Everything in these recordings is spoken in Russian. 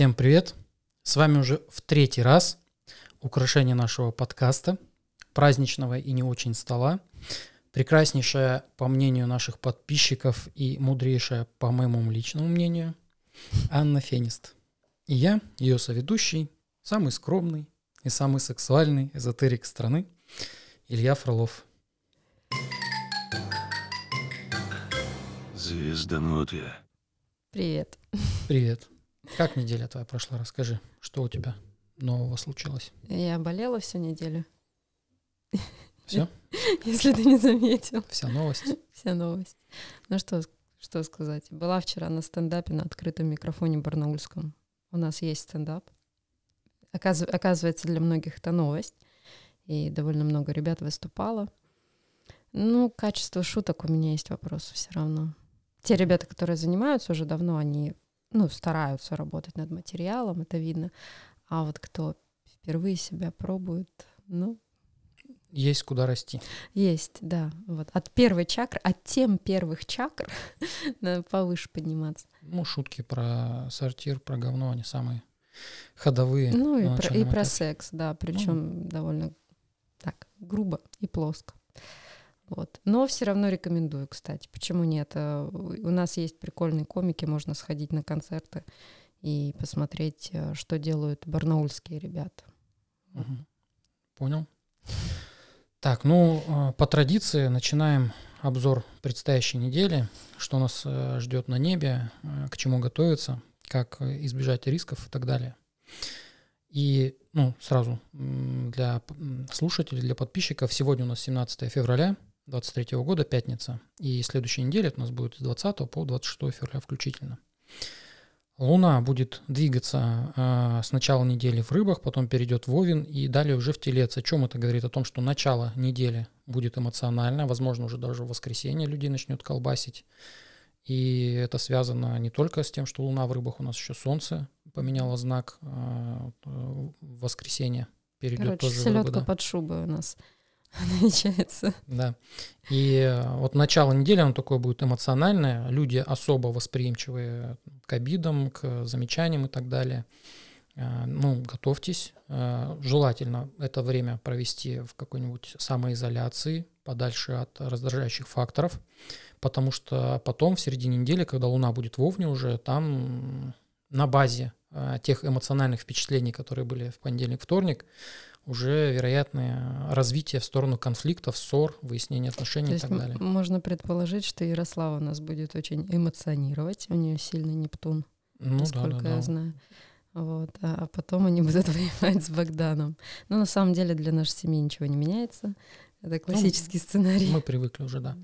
Всем привет! С вами уже в третий раз украшение нашего подкаста, праздничного и не очень стола, прекраснейшая, по мнению наших подписчиков и мудрейшая, по моему личному мнению, Анна Фенист. И я, ее соведущий, самый скромный и самый сексуальный эзотерик страны, Илья Фролов. Звезданутые. Привет. Привет. Как неделя твоя прошла? Расскажи, что у тебя нового случилось? Я болела всю неделю. Все? Если ты не заметил. Вся новость? Вся новость. Ну что, что сказать. Была вчера на стендапе на открытом микрофоне Барнаульском. У нас есть стендап. Оказыв- Оказывается, для многих это новость. И довольно много ребят выступало. Ну, качество шуток у меня есть вопрос все равно. Те ребята, которые занимаются уже давно, они ну, стараются работать над материалом, это видно. А вот кто впервые себя пробует, ну, Есть куда расти. есть, да. Вот. От первой чакры, от тем первых чакр надо повыше подниматься. Ну, шутки про сортир, про говно, они самые ходовые. Ну и про, и про секс, да, причем довольно так грубо и плоско. Вот. Но все равно рекомендую, кстати. Почему нет? Э, У нас есть прикольные комики, можно сходить на концерты и посмотреть, э, что делают барнаульские ребята. Мгм. Понял. Так, ну, э, по традиции начинаем обзор предстоящей недели, что нас э, ждет на небе, к чему готовиться, как э, избежать рисков и так далее. И, ну, сразу для слушателей, для подписчиков, сегодня у нас 17 февраля 23 года, пятница, и следующая неделя это у нас будет с 20 по 26 февраля включительно. Луна будет двигаться э, с начала недели в рыбах, потом перейдет в Овен и далее уже в Телец. О чем это говорит? О том, что начало недели будет эмоционально, возможно, уже даже в воскресенье людей начнет колбасить. И это связано не только с тем, что Луна в рыбах, у нас еще Солнце поменяло знак э, вот, э, в воскресенье. Перейдет Короче, тоже в рыбы, селедка да. под шубой у нас намечается. Да. И э, вот начало недели, оно такое будет эмоциональное. Люди особо восприимчивые к обидам, к замечаниям и так далее. Э, Ну, готовьтесь. Э, Желательно это время провести в какой-нибудь самоизоляции, подальше от раздражающих факторов, потому что потом, в середине недели, когда Луна будет в Овне уже, там на базе тех эмоциональных впечатлений, которые были в понедельник, вторник, уже вероятное развитие в сторону конфликтов, ссор, выяснения отношений То и так далее. можно предположить, что Ярослава нас будет очень эмоционировать. У нее сильный Нептун, Ну насколько да, я да. знаю. Вот. А а потом они будут воевать с Богданом. Но на самом деле для нашей семьи ничего не меняется. Это классический сценарий. Мы привыкли уже, да.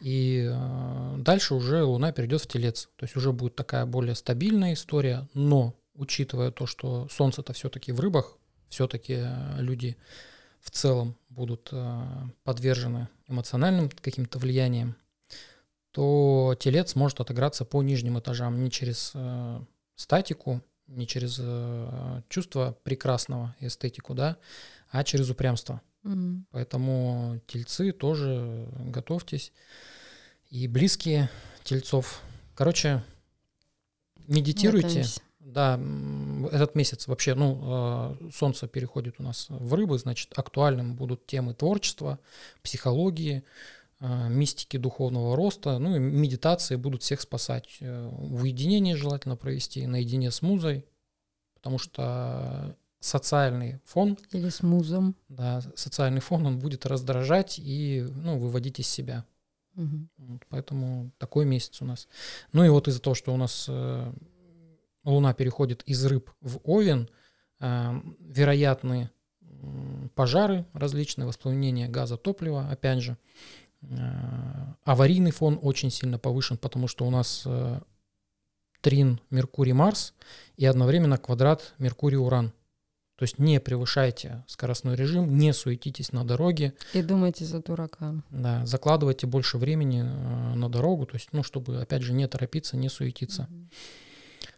И э, дальше уже Луна перейдет в Телец. То есть уже будет такая более стабильная история, но учитывая то, что Солнце-то все-таки в рыбах, все-таки люди в целом будут э, подвержены эмоциональным каким-то влияниям, то телец может отыграться по нижним этажам не через э, статику, не через э, чувство прекрасного эстетику, да, а через упрямство. Мгм. Поэтому тельцы тоже готовьтесь. И близкие тельцов. Короче, медитируйте. Готовимся. Да, этот месяц вообще, ну, э, солнце переходит у нас в рыбы, значит, актуальным будут темы творчества, психологии, э, мистики духовного роста, ну и медитации будут всех спасать. Э, В уединении желательно провести, наедине с музой, потому что социальный фон Или с музом. да, социальный фон, он будет раздражать и ну, выводить из себя. Мгм. Вот, поэтому такой месяц у нас. Ну и вот из-за того, что у нас Луна переходит из рыб в Овен, э, вероятны пожары различные, воспламенение газа, топлива, опять же. Э, аварийный фон очень сильно повышен, потому что у нас э, трин Меркурий-Марс и одновременно квадрат Меркурий-Уран. То есть не превышайте скоростной режим, не суетитесь на дороге, И думайте за дурака. да, закладывайте больше времени на дорогу, то есть, ну, чтобы, опять же, не торопиться, не суетиться. Мгм.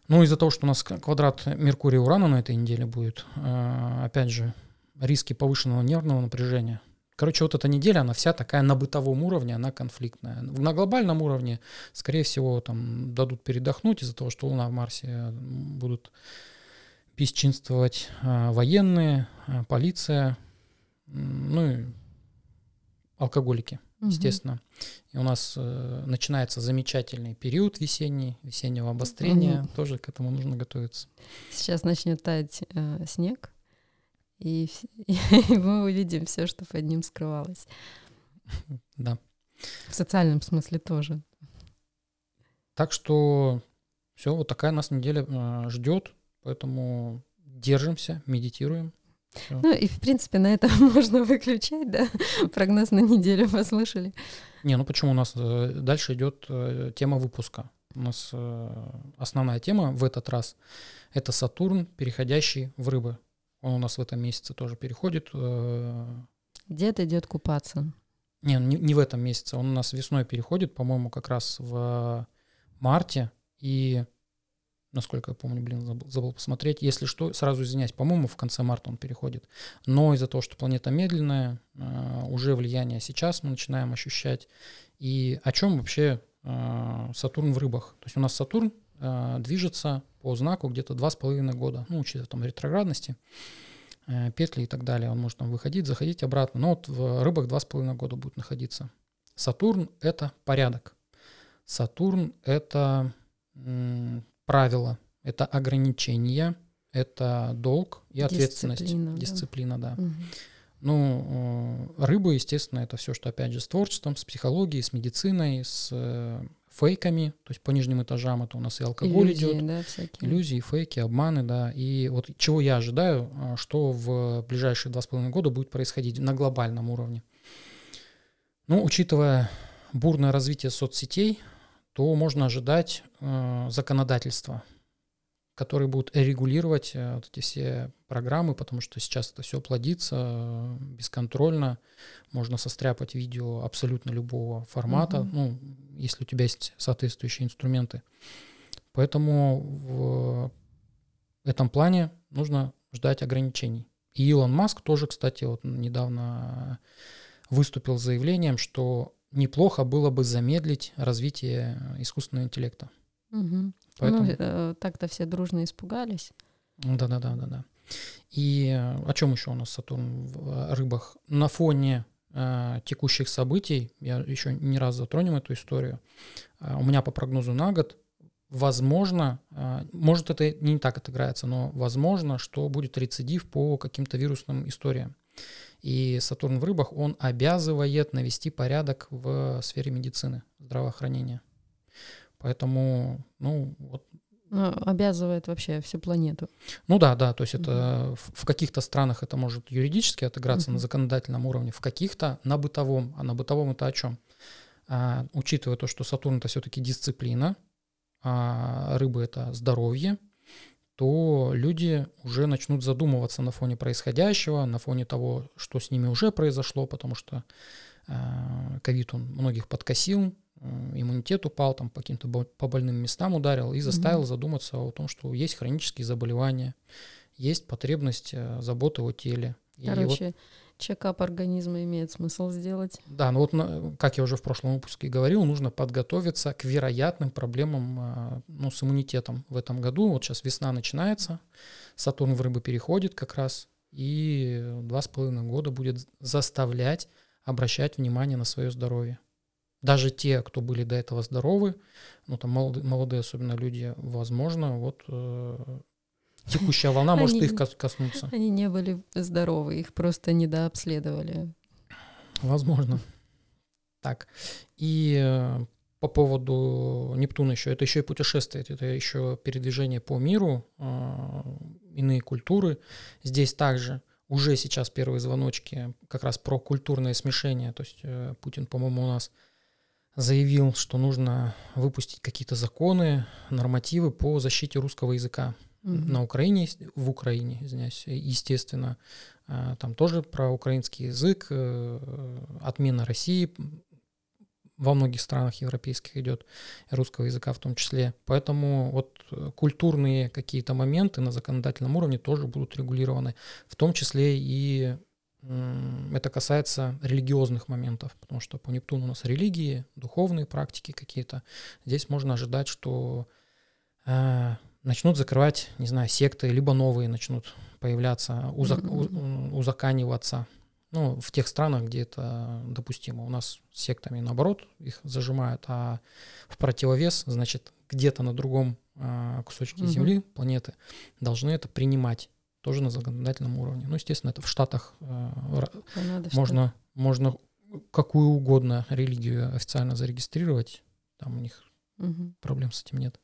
Ну, из-за того, что у нас квадрат Меркурия-Урана на этой неделе будет, э, опять же, риски повышенного нервного напряжения. Короче, вот эта неделя, она вся такая на бытовом уровне, она конфликтная. На глобальном уровне, скорее всего, там дадут передохнуть из-за того, что Луна в Марсе будут бесчинствовать а, военные, полиция, ну и алкоголики, угу. естественно. И у нас э, начинается замечательный период весенний, весеннего обострения. Угу. Тоже к этому нужно готовиться. Сейчас начнет таять э, снег, и, и мы увидим все, что под ним скрывалось. Да. В социальном смысле тоже. Так что все, вот такая нас неделя э, ждет, поэтому держимся, медитируем. Всё. Ну и в принципе на этом можно выключать, да? Прогноз на неделю послушали. Не, ну почему у нас э, дальше идет э, тема выпуска? У нас э, основная тема в этот раз это Сатурн, переходящий в рыбы. Он у нас в этом месяце тоже переходит. Дед идет купаться. Не, не, не в этом месяце. Он у нас весной переходит, по-моему, как раз в марте. И, насколько я помню, блин, забыл, забыл посмотреть. Если что, сразу извиняюсь, по-моему, в конце марта он переходит. Но из-за того, что планета медленная, э, уже влияние сейчас мы начинаем ощущать. И о чем вообще э, Сатурн в рыбах? То есть у нас Сатурн движется по знаку где-то два с половиной года, ну, учитывая там ретроградности, петли и так далее. Он может там выходить, заходить обратно. Но вот в рыбах два с половиной года будет находиться. Сатурн — это порядок. Сатурн — это правила, это ограничения, это долг и ответственность. Дисциплина, Дисциплина да. да. Угу. Ну, э, рыбы, естественно, это все, что опять же с творчеством, с психологией, с медициной, с э, фейками, то есть по нижним этажам это у нас и алкоголь иллюзии, идет, да, всякие. иллюзии, фейки, обманы, да. И вот чего я ожидаю, а, что в ближайшие два с половиной года будет происходить на глобальном уровне. Ну, учитывая бурное развитие соцсетей, то можно ожидать э, законодательства которые будут регулировать э, вот эти все программы, потому что сейчас это все плодится э, бесконтрольно. Можно состряпать видео абсолютно любого формата, угу. ну, если у тебя есть соответствующие инструменты. Поэтому в этом плане нужно ждать ограничений. И Илон Маск тоже, кстати, вот недавно выступил с заявлением, что неплохо было бы замедлить развитие искусственного интеллекта. Угу. Поэтому... Ну, э, так-то все дружно испугались. Да-да-да, да-да. И о чем еще у нас Сатурн в э, рыбах? На фоне э, текущих событий, я еще не раз затронем эту историю, э, у меня по прогнозу на год, возможно, э, может это не так отыграется, но возможно, что будет рецидив по каким-то вирусным историям. И Сатурн в рыбах, он обязывает навести порядок в сфере медицины, здравоохранения. Поэтому, ну, вот. Ну, обязывает вообще всю планету. Ну да, да, то есть это в, в каких-то странах это может юридически отыграться uh-huh. на законодательном уровне, в каких-то на бытовом. А на бытовом это о чем? А, учитывая то, что Сатурн это все-таки дисциплина, а рыбы это здоровье, то люди уже начнут задумываться на фоне происходящего, на фоне того, что с ними уже произошло, потому что а, ковид он многих подкосил, иммунитет упал, там по каким-то по больным местам ударил и заставил mm-hmm. задуматься о том, что есть хронические заболевания, есть потребность э, заботы о теле. Короче, вот, чекап организма имеет смысл сделать. Да, ну вот, как я уже в прошлом выпуске говорил, нужно подготовиться к вероятным проблемам э, ну, с иммунитетом в этом году. Вот сейчас весна начинается, Сатурн в рыбы переходит как раз, и два с половиной года будет заставлять обращать внимание на свое здоровье. Даже те, кто были до этого здоровы, ну там молодые, молодые особенно люди, возможно, вот э, текущая волна может их коснуться. Они не были здоровы, их просто недообследовали. Возможно. Так, и э, по поводу Нептуна еще, это еще и путешествие, это еще передвижение по миру, э, иные культуры. Здесь также уже сейчас первые звоночки как раз про культурное смешение, то есть э, Путин, по-моему, у нас заявил, что нужно выпустить какие-то законы, нормативы по защите русского языка. Mm-hmm. На Украине, в Украине, извиняюсь, естественно, а, там тоже про украинский язык, э, отмена России во многих странах европейских идет, русского языка в том числе. Поэтому вот культурные какие-то моменты на законодательном уровне тоже будут регулированы, в том числе и это касается религиозных моментов, потому что по Нептуну у нас религии, духовные практики какие-то. Здесь можно ожидать, что э, начнут закрывать, не знаю, секты, либо новые начнут появляться, узак, mm-hmm. узаканиваться. Ну, в тех странах, где это допустимо. У нас с сектами, наоборот, их зажимают, а в противовес, значит, где-то на другом э, кусочке mm-hmm. Земли, планеты, должны это принимать тоже на законодательном уровне. Ну, естественно, это в Штатах э, Канада, можно, можно какую угодно религию официально зарегистрировать. Там у них угу. проблем с этим нет.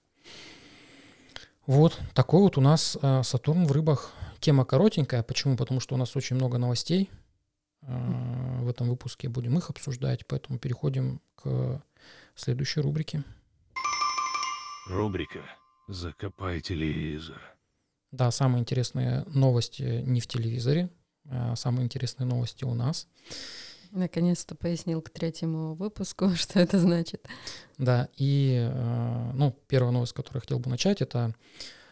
Вот такой вот у нас э, Сатурн в рыбах. Тема коротенькая. Почему? Потому что у нас очень много новостей. Э, в этом выпуске будем их обсуждать, поэтому переходим к следующей рубрике. Рубрика «Закопай телевизор». Да, самые интересные новости не в телевизоре, а самые интересные новости у нас. Наконец-то пояснил к третьему выпуску, что это значит. Да, и э, ну, первая новость, с которой я хотел бы начать, это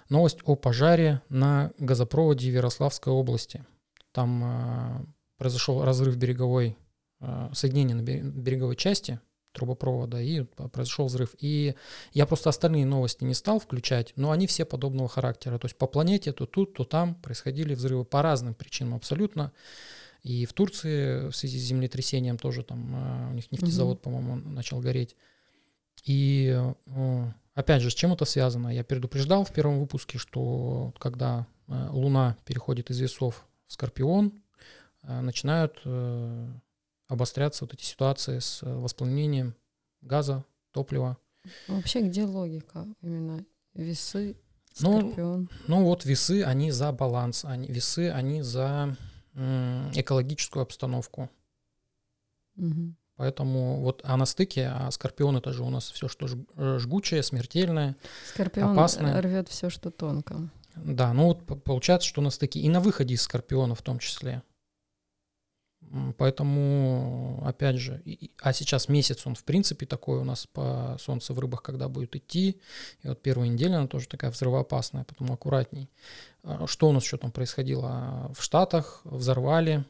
новость о пожаре на газопроводе в Ярославской области. Там э, произошел разрыв береговой, э, соединения на береговой части трубопровода, и произошел взрыв. И я просто остальные новости не стал включать, но они все подобного характера. То есть по планете то тут, то там происходили взрывы по разным причинам абсолютно. И в Турции в связи с землетрясением тоже там а, у них нефтезавод, угу. по-моему, начал гореть. И опять же, с чем это связано? Я предупреждал в первом выпуске, что когда а, Луна переходит из весов в Скорпион, начинают э, обостряться вот эти ситуации с э, воспламенением газа, топлива. Вообще, где логика именно весы, ну, скорпион? Ну, ну вот весы, они за баланс, они, весы, они за экологическую обстановку. Угу. Поэтому вот, а на стыке, а скорпион это же у нас все, что э, жгучее, смертельное, скорпион опасное. рвет все, что тонко. Да, ну вот получается, что на стыке и на выходе из скорпиона в том числе. Поэтому, опять же, и, а сейчас месяц, он в принципе такой у нас по солнцу в рыбах, когда будет идти. И вот первая неделя, она тоже такая взрывоопасная, поэтому аккуратней. А что у нас еще там происходило? В Штатах взорвали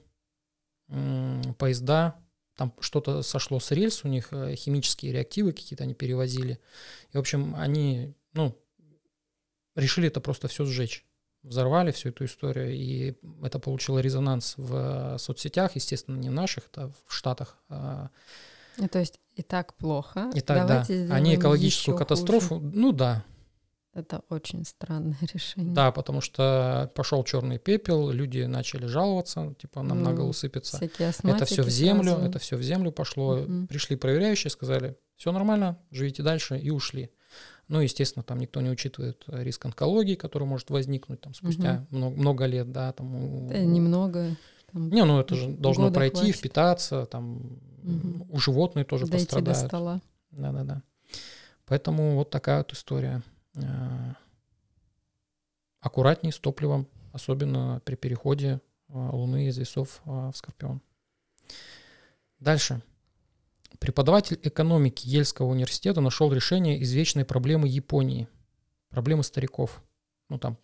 поезда, там что-то сошло с рельс, у них э, химические реактивы какие-то они перевозили. И, в общем, они, ну, решили это просто все сжечь взорвали всю эту историю, и это получило резонанс в соцсетях, естественно, не в наших, это в Штатах. А ну, то есть и так плохо. И так, Давайте да. Они экологическую катастрофу, хуже. ну да. Это очень странное решение. Да, потому что пошел черный пепел, люди начали жаловаться, типа нам ну, на голову сыпется. Это все в землю, сразу. это все в землю пошло. Угу. Пришли проверяющие, сказали, все нормально, живите дальше и ушли. Ну, естественно, там никто не учитывает риск онкологии, который может возникнуть там спустя угу. много, много лет, да, там. Да, немного. Там не, ну это же должно пройти, хватит. впитаться, там угу. у животных тоже Дойти пострадают. до стола. Да-да-да. Поэтому вот такая вот история. А, аккуратней с топливом, особенно при переходе а, Луны из весов в Скорпион. Дальше. Преподаватель экономики Ельского университета нашел решение извечной проблемы Японии, проблемы стариков. Ну там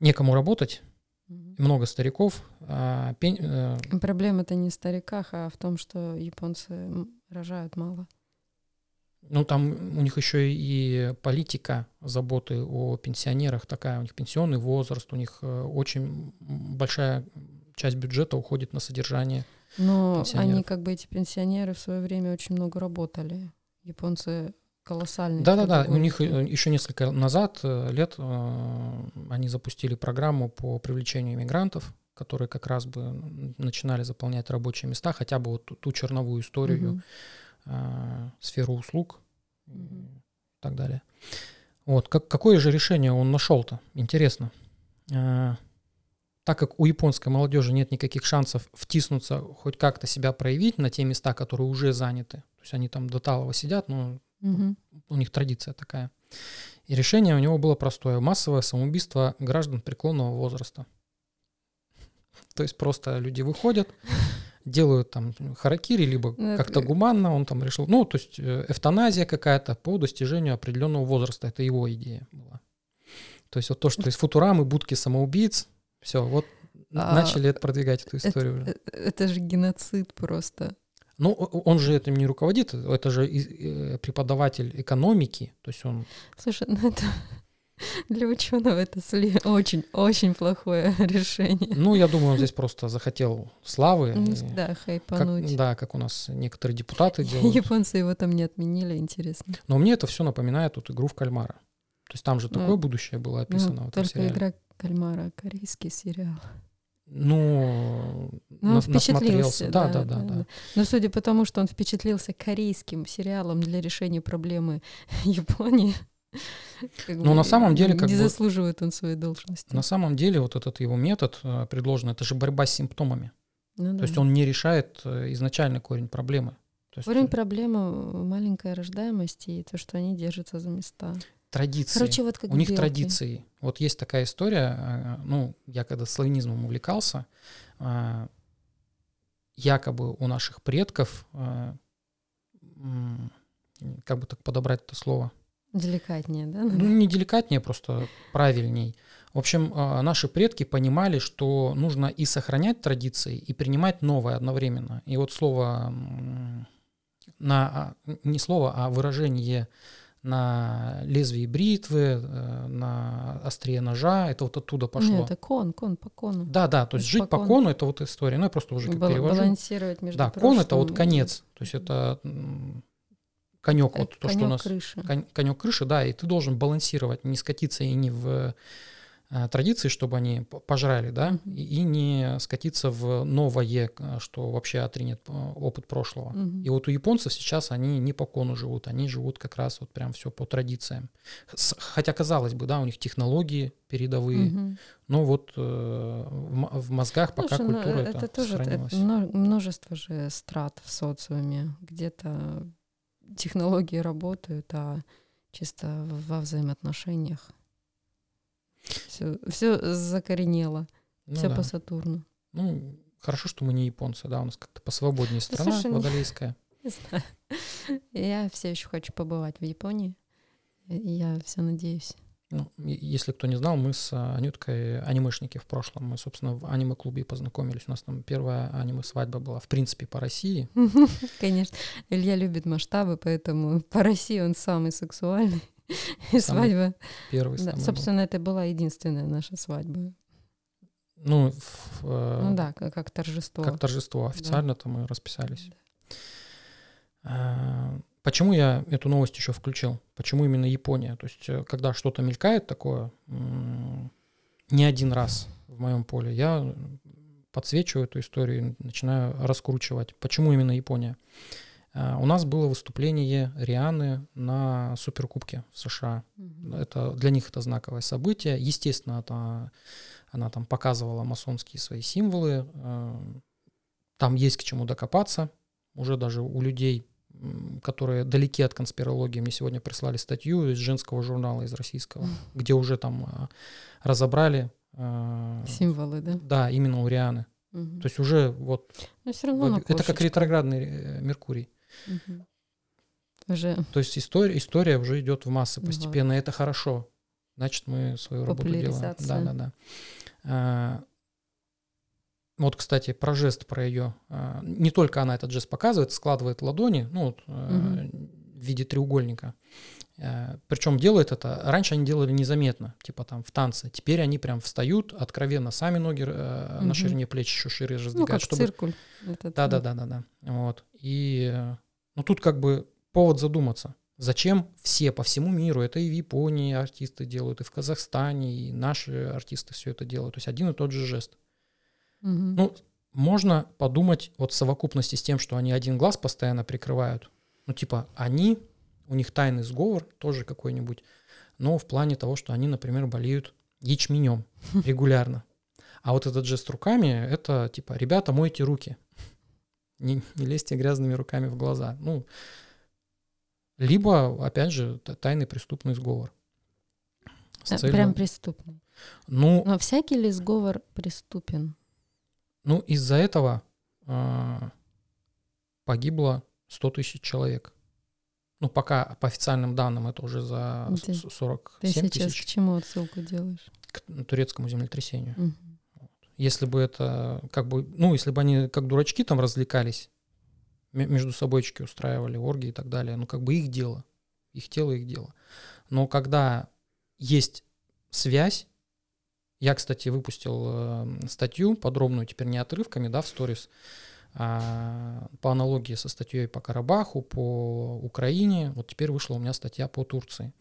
некому работать, много стариков. А пень, э... Проблема-то не в стариках, а в том, что японцы рожают мало. Ну, там у них еще и политика заботы о пенсионерах такая, у них пенсионный возраст, у них э, очень большая часть бюджета уходит на содержание но они как бы эти пенсионеры в свое время очень много работали. Японцы колоссальные. Да-да-да, у них э, еще несколько назад, э, лет, э, они запустили программу по привлечению иммигрантов, которые как раз бы начинали заполнять рабочие места, хотя бы вот ту, черновую историю, угу. э, сферу услуг угу. и так далее. Вот, как, какое же решение он нашел-то? Интересно так как у японской молодежи нет никаких шансов втиснуться, хоть как-то себя проявить на те места, которые уже заняты, то есть они там до талого сидят, но угу. у них традиция такая. И решение у него было простое. Массовое самоубийство граждан преклонного возраста. То есть просто люди выходят, делают там харакири, либо ну, как-то гуманно, он там решил, ну, то есть э, эвтаназия какая-то по достижению определенного возраста, это его идея была. То есть вот то, что из Футурамы, будки самоубийц, все, вот А, Начали это продвигать эту историю уже. э, это же геноцид просто. Ну, он же этим не руководит, это же э, преподаватель экономики, то есть он Слушай, ну это для ученого это очень-очень плохое решение. Ну, я думаю, он здесь просто захотел славы. Ну, и Да, как- хайпануть. да, как у нас некоторые депутаты делают. Японцы его там не отменили, интересно. Но мне это все напоминает вот игру в кальмара. То есть там же Ну, такое будущее было описано Ну, в этом только игра кальмара, корейский сериал. Ну, Ну, он впечатлился. насмотрелся. Да, да, да, да. Но судя по тому, что он впечатлился корейским сериалом для решения проблемы Японии, как Ну, бы на самом деле, как не бы- заслуживает он своей должности. На самом деле вот этот его метод э, предложенный, это же борьба с симптомами. Ну То да. есть он не решает э, изначальный корень проблемы. То есть Корень э, проблемы маленькая рождаемость и то, что они держатся за места. Традиции. Короче, вот как У них белки. традиции. Вот есть такая история, э, ну, я когда славянизмом увлекался, э, якобы у наших предков, э, как бы так подобрать это слово, Деликатнее, да? ну, не деликатнее, просто правильней. В общем, наши предки понимали, что нужно и сохранять традиции, и принимать новое одновременно. И вот слово, на, а, не слово, а выражение на лезвии бритвы, э, на острие ножа, это вот оттуда пошло. Нет, это кон, кон по кону. Да, да, то есть жить по по кону. кону это вот история. Ну, я просто уже как Бал- перевожу. балансировать между Да, кон это вот конец. То есть это конек, вот то, что у конёк нас крыши. кон- конек крыши, да, и ты должен балансировать, не скатиться и не в традиции, чтобы они пожрали, да, и, и не скатиться в новое, э, что вообще отринет э, опыт прошлого. Мгм. И вот у японцев сейчас они не по кону живут, они живут как раз вот прям все по традициям. Хотя, казалось бы, да, у них технологии передовые, Мгм. но вот э, в, мозгах пока Слушай, ну, культура э, это, тоже это сохранилась. мно- множество же страт в социуме. Где-то технологии работают, а чисто во взаимоотношениях. Все, все закоренело, Ну все да. по Сатурну. Ну, хорошо, что мы не японцы, да, у нас как-то посвободнее страна слушай, не- водолейская. Не знаю. Я все еще хочу побывать в Японии. Я все надеюсь. Ну, если кто не знал, мы с а, Анюткой анимешники в прошлом. Мы, собственно, в аниме-клубе познакомились. У нас там первая аниме-свадьба была, в принципе, по России. Конечно, Илья любит масштабы, поэтому по России он самый сексуальный. И Самый свадьба. Первый Да, самый был. собственно, это была единственная наша свадьба. Ну, в, э, Ну да, как, как торжество. как торжество. Официально-то мы расписались. А, Почему я эту новость еще включил? Почему именно Япония? То есть, э, когда что-то мелькает такое, не один раз в моем поле, я подсвечиваю эту историю, и начинаю раскручивать. Почему именно Япония? А, У нас было выступление Рианы на Суперкубке в США. Мгм. Это, для них это знаковое событие. Естественно, это, она там показывала масонские свои символы. э, Там есть к чему докопаться. Уже даже у людей, которые далеки от конспирологии, мне сегодня прислали статью из женского журнала, из российского, где уже там а, разобрали. э, Символы, да? Да, именно у Рианы. Мгм. То есть уже вот... Но все равно на это как ретроградный э, Меркурий. Мгм. Уже То есть история, история уже идет в массы постепенно, и это хорошо. Значит, мы свою работу делаем. Да, да, да. А, Вот, кстати, про жест, про ее. Не только она этот жест показывает, складывает ладони, ну, вот, э, в виде треугольника. Причем делает это, раньше они делали незаметно, типа там в танце. Теперь они прям встают, откровенно сами ноги э, Мгм. на ширине плеч еще шире ну, раздвигают, как чтобы циркуль. этот, да, да, э, да, да, да. Вот. И ну тут как бы повод задуматься. Зачем все по всему миру, это и в Японии артисты делают, и в Казахстане, и наши артисты все это делают. То есть один и тот же жест. мгм. Ну, можно подумать вот в совокупности с тем, что они один глаз постоянно прикрывают. Ну, типа, они, у них тайный сговор тоже какой-нибудь, но в плане того, что они, например, болеют ячменем регулярно. А вот этот жест руками, это типа, ребята, мойте руки. Не, не лезьте грязными руками в глаза. Ну, либо, опять же, тайный преступный сговор. С Да, целью- Прям преступный. ну, Но всякий ли сговор преступен? Ну, из-за этого а, погибло 100 тысяч человек. Ну, пока по официальным данным это уже за Ты- с- 47 Ты сейчас к тысяч чему отсылку делаешь? к турецкому землетрясению. Мгм. Если бы это как бы, ну, если бы они как дурачки там развлекались, ме- между собойчики устраивали оргии и так далее, ну, как бы их дело. Их тело, их дело. Но когда есть связь, я, кстати, выпустил э, статью подробную, теперь не отрывками, да, в сторис, а, по аналогии со статьей по Карабаху, по Украине. Вот теперь вышла у меня статья по Турции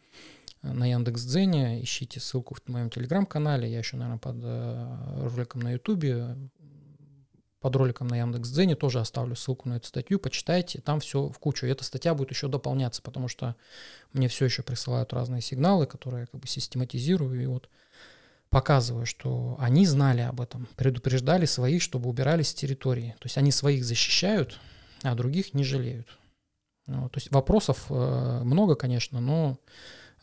на Яндекс.Дзене. Ищите ссылку в моем телеграм-канале. Я еще, наверное, под э, роликом на Ютубе, под роликом на Яндекс.Дзене тоже оставлю ссылку на эту статью. Почитайте, там все в кучу. Эта статья будет еще дополняться, потому что мне все еще присылают разные сигналы, которые я как бы систематизирую. И вот показываю, что они знали об этом, предупреждали своих, чтобы убирались с территории. То есть они своих защищают, а других не жалеют. Ну, то есть вопросов э, много, конечно, но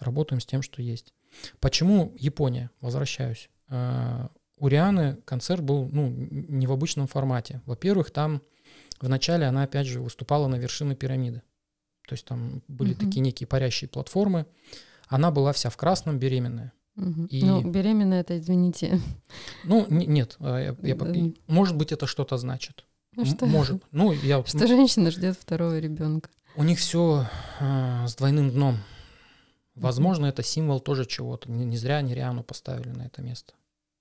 работаем с тем, что есть. Почему Япония? Возвращаюсь. Э, у Рианы концерт был ну, не в обычном формате. Во-первых, там вначале она, опять же, выступала на вершине пирамиды. То есть там были Мгм. такие некие парящие платформы. Она была вся в красном, беременная. Мгм. И- Ну, беременная это, извините. Ну, не- нет, э, я- я Да. может быть, это что-то значит. Ну, что, Может. Ну, я, что женщина ждет второго ребенка. у них все с двойным дном. Возможно, это символ тоже чего-то. Не, не зря они Риану поставили на это место.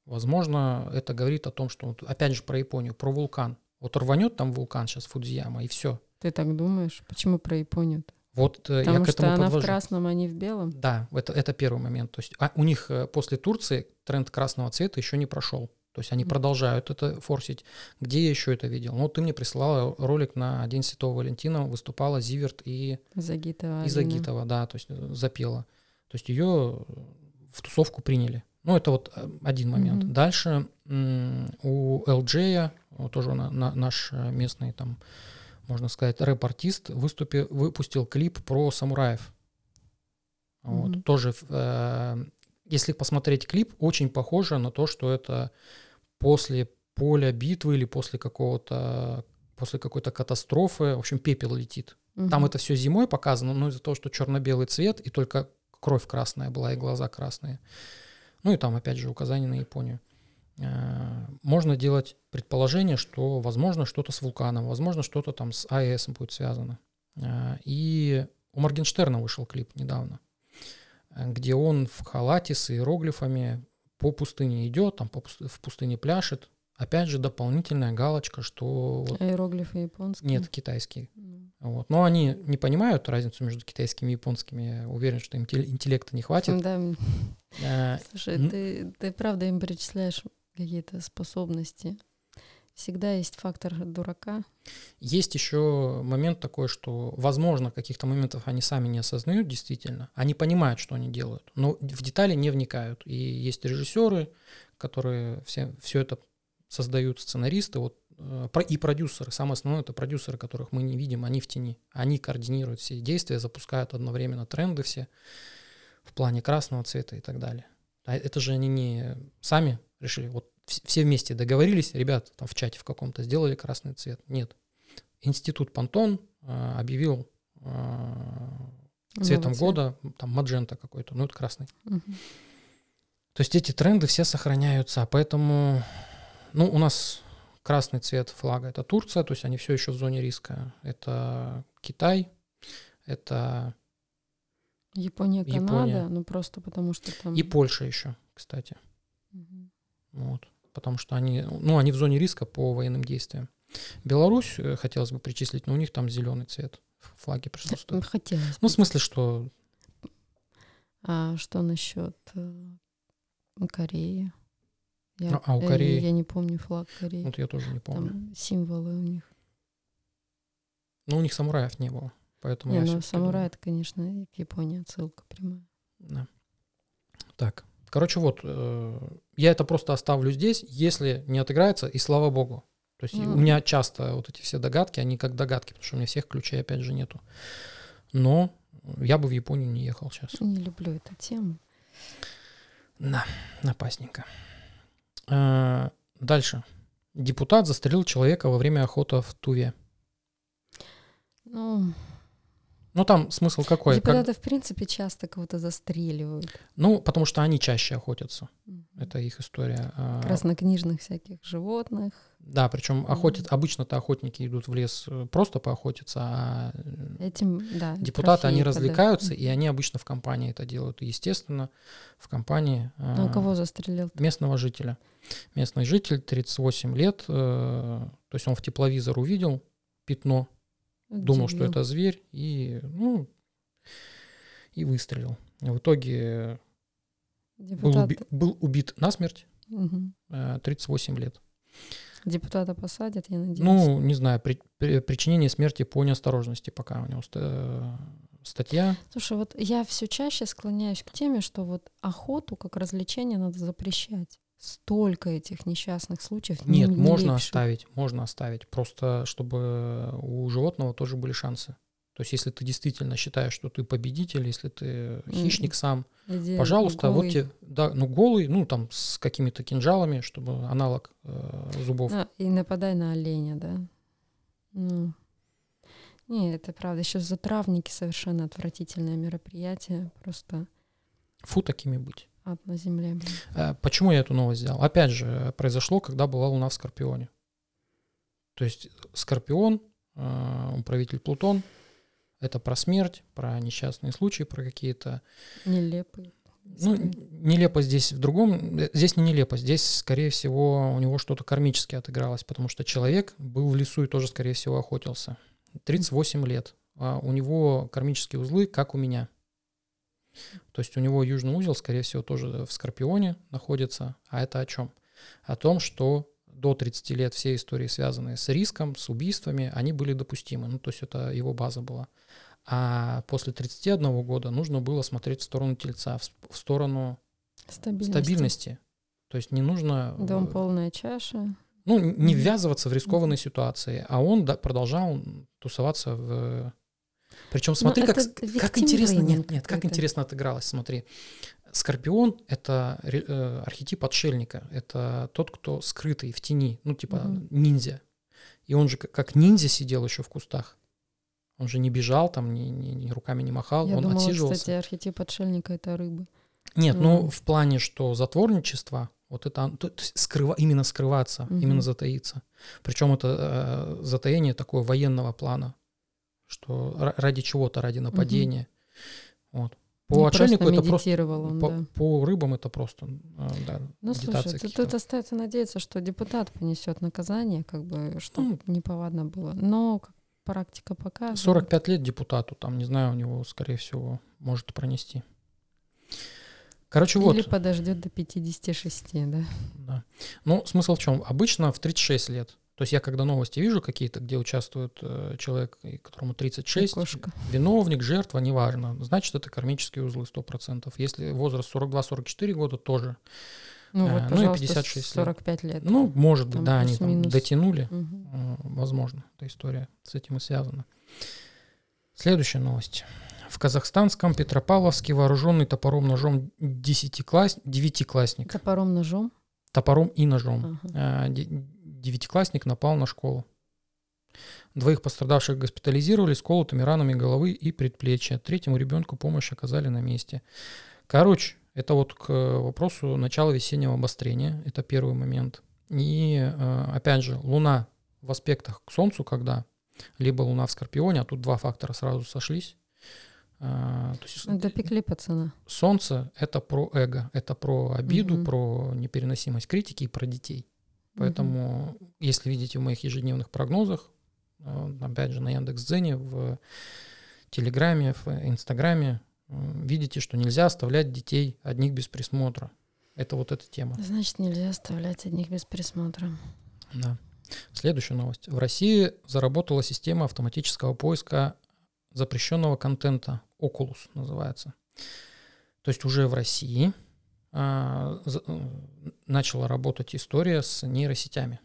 Возможно, это говорит о том, что, вот, опять же, про Японию, про вулкан. Вот рванет там вулкан сейчас Фудзияма, и все. Ты так думаешь? Почему про Японию? Вот э, я Потому к что этому она подвожу. в красном, а не в белом. Да, это, это первый момент. То есть а, у них э, после Турции тренд красного цвета еще не прошел. То есть они продолжают это форсить. Где я еще это видел? Ну, ты мне прислала ролик на День Святого Валентина, выступала Зиверт и Загитова. из Алина. Агитова, да, то есть э, запела. То есть ее в тусовку приняли. Ну, это вот э, один момент. Мгм. Дальше у вот тоже на- на- наш э, местный там, можно сказать, рэп-артист, выступи, выпустил клип про самураев. Вот, Мгм. тоже, э, если посмотреть клип, очень похоже на то, что это после поля битвы или после какого-то после какой-то катастрофы, в общем, пепел летит. Там Мгм. это все зимой показано, но из-за того, что черно-белый цвет, и только кровь красная была, и глаза красные. Ну и там, опять же, указание на Японию. Э, Можно делать предположение, что, возможно, что-то с вулканом, возможно, что-то там с АЭС будет связано. Э, И у Моргенштерна вышел клип недавно, где он в халате с иероглифами по пустыне идет, там по пус- в пустыне пляшет. Опять же, дополнительная галочка, что вот- Аэроглифы японские. нет, китайский. Ну, Вот. Но они не понимают разницу между китайскими и японскими. Я уверен, что им интеллекта не хватит. Да, Э, слушай, ну- ты, ты правда им перечисляешь какие-то способности. Всегда есть фактор дурака. Есть еще момент такой, что, возможно, каких-то моментов они сами не осознают действительно. Они понимают, что они делают, но в детали не вникают. И есть режиссеры, которые все, все это создают, сценаристы, вот, э, и продюсеры. Самое основное это продюсеры, которых мы не видим, они в тени. Они координируют все действия, запускают одновременно тренды все в плане красного цвета и так далее. А это же они не сами решили. Вот все вместе договорились, ребят, там в чате в каком-то сделали красный цвет. Нет. Институт Пантон э, объявил э, цветом Новый цвет. года там маджента какой-то, ну это красный. Мгм. То есть эти тренды все сохраняются, поэтому, ну, у нас красный цвет флага это Турция, то есть они все еще в зоне риска. Это Китай, это Япония, Канада, Япония. ну просто потому что там... и Польша еще, кстати. Мгм. Вот. Потому что они, ну, они в зоне риска по военным действиям. Беларусь э, хотелось бы причислить, но у них там зеленый цвет в флаге присутствует. Хотелось Ну, в смысле, что А что насчет э, Кореи? Я, А, а у Кореи? Я не помню флаг Кореи. вот я тоже не помню. Там символы у них. Но у них самураев не было. Поэтому Не, ну самурай это, конечно, к Японии отсылка прямая. да. Так, короче, вот, э, я это просто оставлю здесь, если не отыграется, и слава богу. То есть Ну. у меня часто вот эти все догадки, они как догадки, потому что у меня всех ключей опять же нету. Но я бы в Японию не ехал сейчас. Не люблю эту тему. Да, напасненько. Э, Дальше. Депутат застрелил человека во время охоты в Туве. Ну, Ну, там смысл какой? Как- депутаты, в принципе, часто кого-то застреливают. Ну, потому что они чаще охотятся. Мгм. Это их история. А, Краснокнижных всяких животных. Да, причем Мгм. охотят, обычно-то охотники идут в лес э, просто поохотиться, а э, Этим, да. депутаты, они развлекаются, и они обычно в компании это делают. И, естественно, в компании Ну, а, кого застрелил? местного жителя. Местный житель, 38 лет, э, то есть он в тепловизор увидел пятно, думал, что это зверь, и, ну, и выстрелил. В итоге был, уби- был убит насмерть, э, 38 лет. Депутата посадят, я надеюсь. Ну, не знаю, при- при- причинение смерти по неосторожности пока у него э, статья. Слушай, вот я все чаще склоняюсь к теме, что вот охоту как развлечение надо запрещать. Столько этих несчастных случаев. Нет, не- можно нелепейших. оставить, можно оставить. Просто чтобы у животного тоже были шансы. То есть, если ты действительно считаешь, что ты победитель, если ты хищник сам, Где пожалуйста, вот голый. тебе, да, ну голый, ну там с какими-то кинжалами, чтобы аналог э, зубов. А, и нападай на оленя, да. Ну. Не, это правда. Еще затравники совершенно отвратительное мероприятие. Просто Фу, такими быть. Ад на земле. Э, Почему я эту новость взял? Опять же, произошло, когда была Луна в Скорпионе. То есть Скорпион, э, управитель Плутон, это про смерть, про несчастные случаи, про какие-то... Нелепый. Ну, нелепо здесь в другом... э, Здесь не нелепо, здесь, скорее всего, у него что-то кармически отыгралось, потому что человек был в лесу и тоже, скорее всего, охотился. 38 лет. А у него кармические узлы, как у меня. То есть у него южный узел, скорее всего, тоже в Скорпионе находится. А это о чем? О том, что до 30 лет все истории, связанные с риском, с убийствами, они были допустимы. Ну, то есть это его база была. А после 31 года нужно было смотреть в сторону тельца, в, сторону Стабильности. стабильности. То есть не нужно э, Дом полная чаша. ну, не ввязываться в рискованные ситуации. А он да, продолжал тусоваться в... Причем смотри, как, Ну, как интересно, нет, нет, как интересно отыгралось, смотри. Скорпион — это э, архетип отшельника, это тот, кто скрытый в тени, ну, типа Мгм. ниндзя. И он же как, как ниндзя сидел еще в кустах. Он же не бежал там, ни, ни- ни руками не махал, Я он думала, отсиживался. кстати, архетип отшельника — это рыба. Нет, ну Мгм. в плане, что затворничество, вот это то- то скрыва, именно скрываться, Мгм. именно затаиться. Причем это э, затаение такое военного плана, что ра- ради чего-то, ради нападения. Вот. По Не отшельнику просто это просто, он, по, да. по рыбам это просто, э, да, Ну, слушай, тут, тут остается надеяться, что депутат понесет наказание, как бы, чтобы Ну, неповадно было. Но как практика показывает. 45 лет депутату, там, не знаю, у него, скорее всего, может пронести. Короче, вот. Или подождет до 56, да. Да. Ну, смысл в чем? Обычно в 36 лет. То есть я когда новости вижу какие-то, где участвует э, человек, которому 36, И кошка. виновник, жертва, неважно, значит, это кармические узлы 100%. Если возраст 42-44 года, тоже. Ну А, вот, ну и пожалуйста, 56 лет. 45 лет. Ну, может быть, Там да, они там дотянули. Э, Возможно, эта история с этим и связана. Следующая новость. В казахстанском Петропавловске вооруженный топором ножом десятикласс... девятиклассник. Топором ножом. Топором и ножом. Ага. Де- девятиклассник напал на школу. Двоих пострадавших госпитализировали с колотыми ранами головы и предплечья. Третьему ребенку помощь оказали на месте. Короче, это вот к вопросу начала весеннего обострения. Это первый момент. И э, опять же, Луна в аспектах к Солнцу, когда либо Луна в Скорпионе, а тут два фактора сразу сошлись. А, то есть Допекли пацана. Солнце — это про эго, это про обиду, Мгм. про непереносимость критики и про детей. Поэтому, если видите в моих ежедневных прогнозах, э, опять же, на Яндекс.Дзене, в Телеграме, в Инстаграме, э, видите, что нельзя оставлять детей одних без присмотра. Это вот эта тема. Значит, нельзя оставлять одних без присмотра. Да. Следующая новость. В России заработала система автоматического поиска запрещенного контента. Oculus называется. То есть уже в России начала работать история с нейросетями.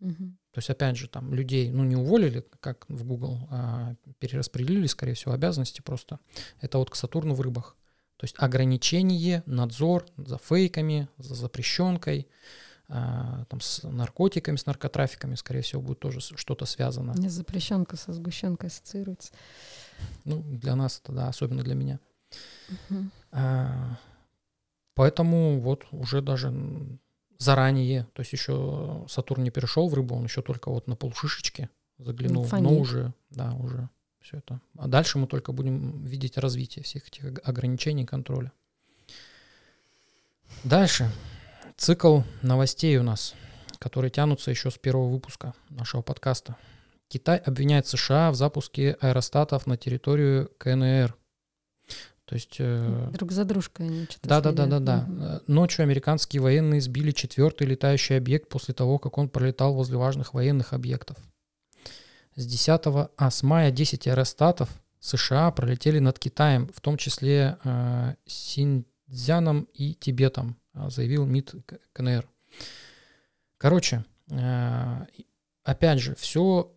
Мгм. То есть, опять же, там людей, ну, не уволили, как в Google, а перераспределили, скорее всего, обязанности просто. Это вот к Сатурну в рыбах. То есть ограничение, надзор за фейками, за запрещенкой, а, там с наркотиками, с наркотрафиками, скорее всего, будет тоже что-то связано. Мне запрещенка со сгущенкой ассоциируется. Ну, для нас это, да, особенно для меня. Мгм. А, Поэтому вот уже даже заранее, то есть еще Сатурн не перешел в рыбу, он еще только вот на полшишечки заглянул, но Фонит. уже, да, уже все это. А дальше мы только будем видеть развитие всех этих ог- ограничений и контроля. Дальше. Цикл новостей у нас, которые тянутся еще с первого выпуска нашего подкаста. Китай обвиняет США в запуске аэростатов на территорию КНР. То есть... э, Друг за дружкой они что-то да, да, да, да, да. Мгм. Э, Ночью американские военные сбили четвертый летающий объект после того, как он пролетал возле важных военных объектов. С 10 а с мая 10 аэростатов США пролетели над Китаем, в том числе э, Синьцзяном и Тибетом, а, заявил МИД КНР. Короче, э, опять же, все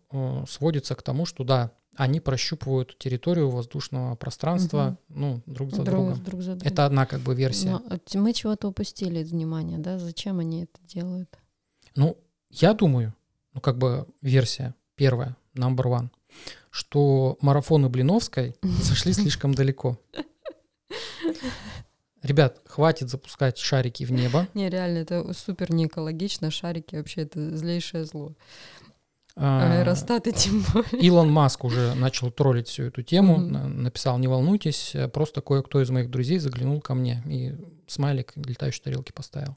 сводится к тому, что да, они прощупывают территорию воздушного пространства, ну, друг за Друг, другом. друг за другом. Это одна как бы версия. Но мы чего-то упустили из внимания, да? Зачем они это делают? Ну, я думаю, ну, как бы версия первая, number one, что марафоны Блиновской зашли слишком далеко. Ребят, хватит запускать шарики в небо. Не, реально, это супер не экологично. Шарики вообще это злейшее зло. Аэростаты тем более. Илон Маск уже начал троллить всю эту тему, написал, не волнуйтесь, э, просто кое-кто из моих друзей заглянул ко мне и смайлик летающей тарелки поставил.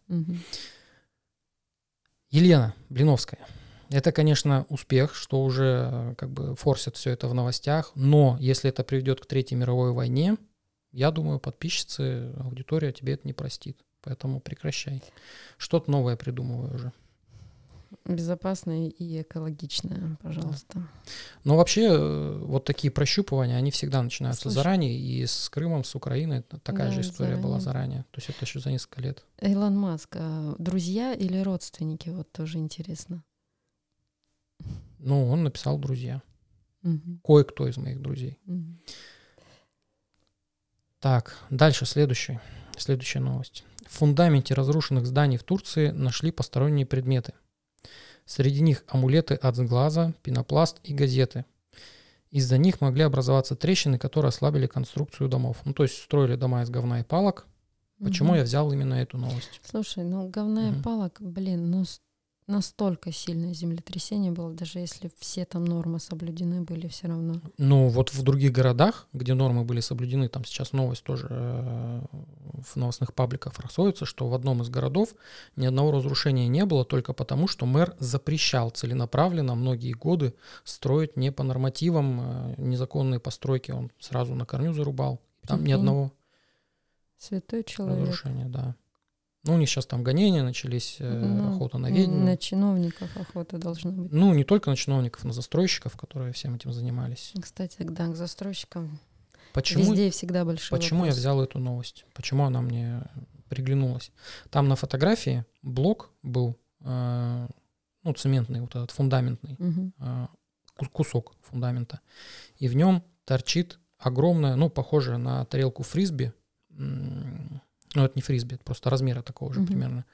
Елена Блиновская. Это, конечно, успех, что уже э, как бы форсят все это в новостях, но если это приведет к Третьей мировой войне, я думаю, подписчицы, аудитория тебе это не простит. Поэтому прекращай. Что-то новое придумывай уже. Безопасное и экологичное, пожалуйста. Но вообще э, вот такие прощупывания, они всегда начинаются Слушай. заранее, и с Крымом, с Украиной такая Да, же история была заранее. заранее. То есть это еще за несколько лет. Илон Маск, а друзья или родственники? Вот тоже интересно. Ну, он написал друзья. Мгм. Кое-кто из моих друзей. Мгм. Так, дальше следующий. Следующая новость. В фундаменте разрушенных зданий в Турции нашли посторонние предметы. Среди них амулеты от сглаза, пенопласт и газеты. Из-за них могли образоваться трещины, которые ослабили конструкцию домов. Ну, то есть строили дома из говна и палок. Почему Мгм. я взял именно эту новость? Слушай, ну говная Мгм. палок, блин, ну настолько сильное землетрясение было, даже если все там нормы соблюдены были, все равно. Ну, вот в других городах, где нормы были соблюдены, там сейчас новость тоже э, в новостных пабликах расходится, что в одном из городов ни одного разрушения не было только потому, что мэр запрещал целенаправленно многие годы строить не по нормативам э, незаконные постройки. Он сразу на корню зарубал. Там ни Прикинь. одного Святой человек. разрушения, да. Ну, у них сейчас там гонения начались, э, Ну, охота на ведьм. На чиновников охота должна быть. Ну, не только на чиновников, на застройщиков, которые всем этим занимались. Кстати, да, к застройщикам. Почему Везде и всегда большой Почему я вопрос. взял эту новость? Почему она мне приглянулась? Там на фотографии блок был, э, ну, цементный, вот этот фундаментный, Мгм. э, ку- кусок фундамента. И в нем торчит огромная, ну, похожая на тарелку фрисби, ну, это не фрисби, это просто размера такого же Мгм. примерно.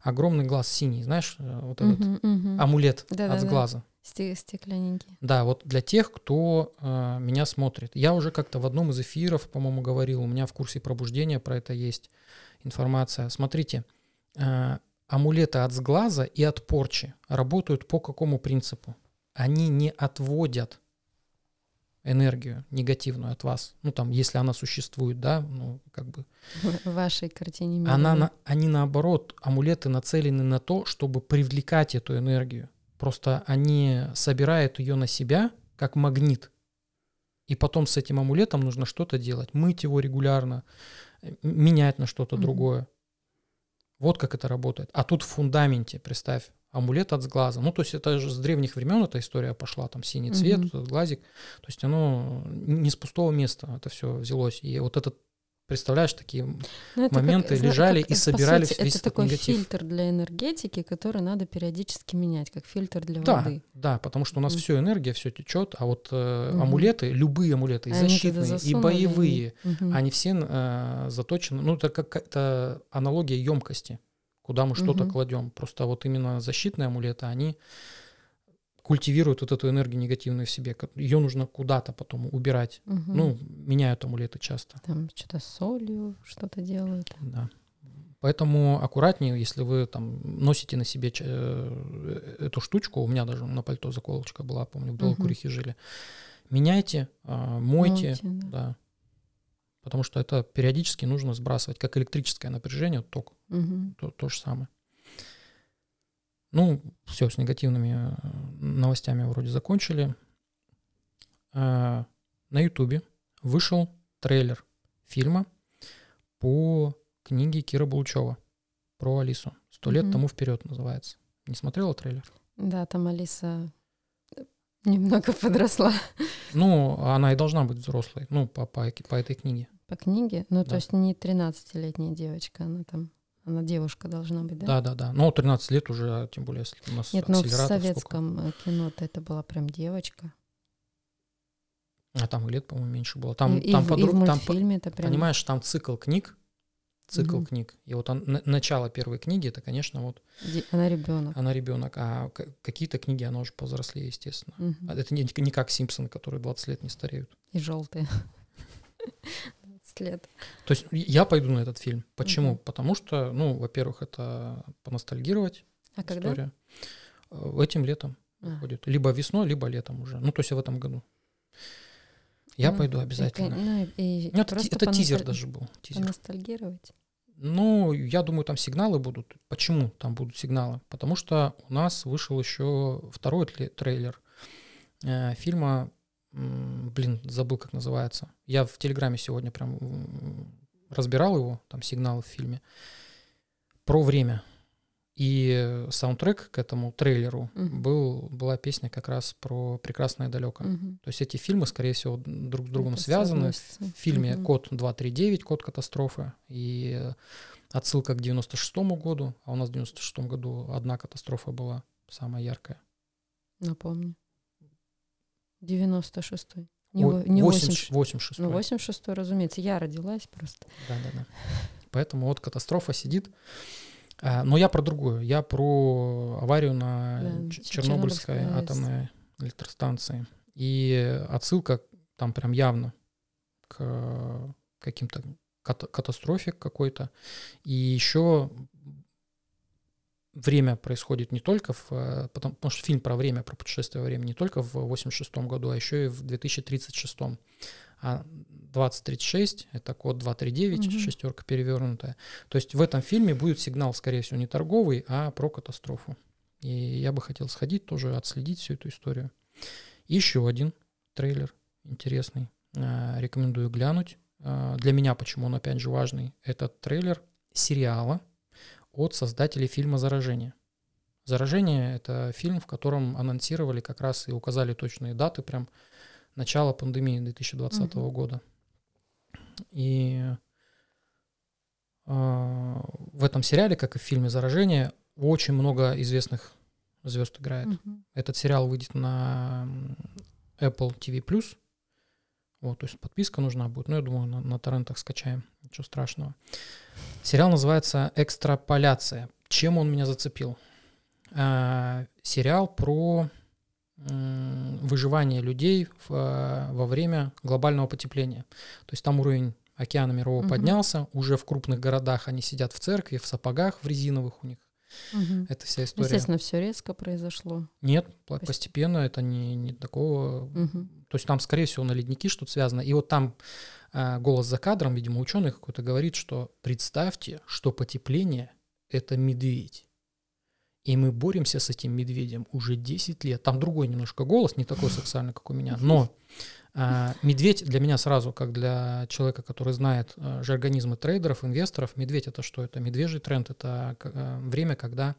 Огромный глаз синий, знаешь, э, вот этот Мгм, мгм. амулет Да-да-да. от глаза. Сте- Стекляненький. Да, вот для тех, кто э, меня смотрит. Я уже как-то в одном из эфиров, по-моему, говорил, у меня в курсе пробуждения про это есть информация. Смотрите, э, амулеты от сглаза и от порчи работают по какому принципу? Они не отводят энергию негативную от вас. Ну, там, если она существует, да, ну, как бы. В вашей картине мира. Она, на- они наоборот, амулеты нацелены на то, чтобы привлекать эту энергию. Просто они собирают ее на себя, как магнит. И потом с этим амулетом нужно что-то делать. Мыть его регулярно, менять на что-то Мгм. другое. Вот как это работает. А тут в фундаменте, представь, амулет от сглаза. Ну, то есть это же с древних времен эта история пошла, там синий цвет, вот этот глазик. То есть оно не с пустого места это все взялось. И вот этот, представляешь, такие Ну, это моменты зна- лежали и по собирались сути, весь Это такой негатив. фильтр для энергетики, который надо периодически менять, как фильтр для Да, воды. да, потому что у нас Мгм. все энергия, все течет, а вот э, Мгм. амулеты, любые амулеты, и А они защитные, и боевые, Мгм. они все э, заточены. Ну, это какая-то аналогия емкости, куда мы что-то Мгм. кладем. Просто вот именно защитные амулеты, они культивируют вот эту энергию негативную в себе. Ее нужно куда-то потом убирать. Мгм. Ну, меняют амулеты часто. Там что-то с солью что-то делают. Да. Поэтому аккуратнее, если вы там носите на себе э, эту штучку, у меня даже на пальто заколочка была, помню, в Белокурихе жили, меняйте, а, мойте, Мойте, да. да. Потому что это периодически нужно сбрасывать, как электрическое напряжение, ток, То, то же самое. Ну, все, с негативными э, новостями вроде закончили. А, На Ютубе вышел трейлер фильма по книге Кира Булчева про Алису. «Сто лет тому вперед» называется. Не смотрела трейлер? Да, там Алиса немного подросла Ну, она и должна быть взрослой, ну, по, по, по этой книге. по книге. Ну, то Да. есть не 13-летняя девочка, она там, она девушка должна быть, да? Да, да, да. Ну, 13 лет уже, тем более, если у нас Нет, ну в акселератор сколько. советском э, кино-то это была прям девочка. А там и лет, по-моему, меньше было. Там, и, и там, в, и подруг- в там по- мультфильме это прям... понимаешь, там цикл книг, цикл Мгм. книг. И вот он- на- начало первой книги, это, конечно, вот Она ребенок. она ребенок, а какие-то книги, она уже повзрослее, естественно. А Это не, не как Симпсоны, которые 20 лет не стареют. И желтые. 20 лет. То есть я пойду на этот фильм. Почему? Мгм. Потому что, ну, во-первых, это поностальгировать А когда? история. Э, Этим летом А. будет. Либо весной, либо летом уже. Ну, то есть в этом году. Я Ну, пойду и, обязательно. кон- Ну, и, и Ну, это, это тизер поносталь- даже был. Тизер. Поностальгировать. Ну, я думаю, там сигналы будут. Почему там будут сигналы? Потому что у нас вышел еще второй трейлер э, фильма, блин, забыл, как называется. Я в Телеграме сегодня прям разбирал его, там сигналы в фильме, про время. И саундтрек к этому трейлеру Мгм. был, была песня как раз про «Прекрасное далеко». Мгм. То есть эти фильмы, скорее всего, друг с другом Это связаны. В фильме Мгм. код 239, код катастрофы, и отсылка к 96 году, а у нас в 96 году одна катастрофа была самая яркая. Напомню. 96-й. Не, Ой, не 80 80 86 Ну, 86-й, разумеется. Я родилась просто. Да, да, да. Поэтому вот катастрофа сидит. А, Но я про другую. Я про аварию на Да, Чернобыльской Чернобыльская АЭС. атомной электростанции. И отсылка там прям явно к каким-то ката- катастрофе какой-то. И еще время происходит не только в... э, Потому, потому что фильм про время, про путешествие во времени не только в 86 году, а еще и в 2036. А 2036 — это код 239, Мгм. шестерка перевернутая. То есть в этом фильме будет сигнал, скорее всего, не торговый, а про катастрофу. И я бы хотел сходить тоже, отследить всю эту историю. Еще один трейлер интересный. э, Рекомендую глянуть. Э, Для меня, почему он опять же важный, этот трейлер сериала от создателей фильма «Заражение». «Заражение» — это фильм, в котором анонсировали как раз и указали точные даты, прям начала пандемии 2020 Мгм. года. И э, в этом сериале, как и в фильме «Заражение», очень много известных звезд играет. Мгм. Этот сериал выйдет на Apple TV+. Вот, то есть подписка нужна будет. Ну, я думаю, на, на торрентах скачаем. Ничего страшного. Сериал называется «Экстраполяция». Чем он меня зацепил? А, сериал про выживание людей в, а, во время глобального потепления. То есть там уровень океана мирового Мгм. поднялся. Уже в крупных городах они сидят в церкви, в сапогах, в резиновых у них. Мгм. Это вся история. Естественно, все резко произошло. Нет, пла- Пост- постепенно это не, не такого. Мгм. То есть там, скорее всего, на ледники что-то связано. И вот там голос за кадром, видимо, ученый какой-то говорит, что представьте, что потепление — это медведь. И мы боремся с этим медведем уже 10 лет. Там другой немножко голос, не такой сексуальный, как у меня. Но а, медведь для меня сразу, как для человека, который знает а, жаргонизмы трейдеров, инвесторов, медведь это что? Это медвежий тренд, это а, время, когда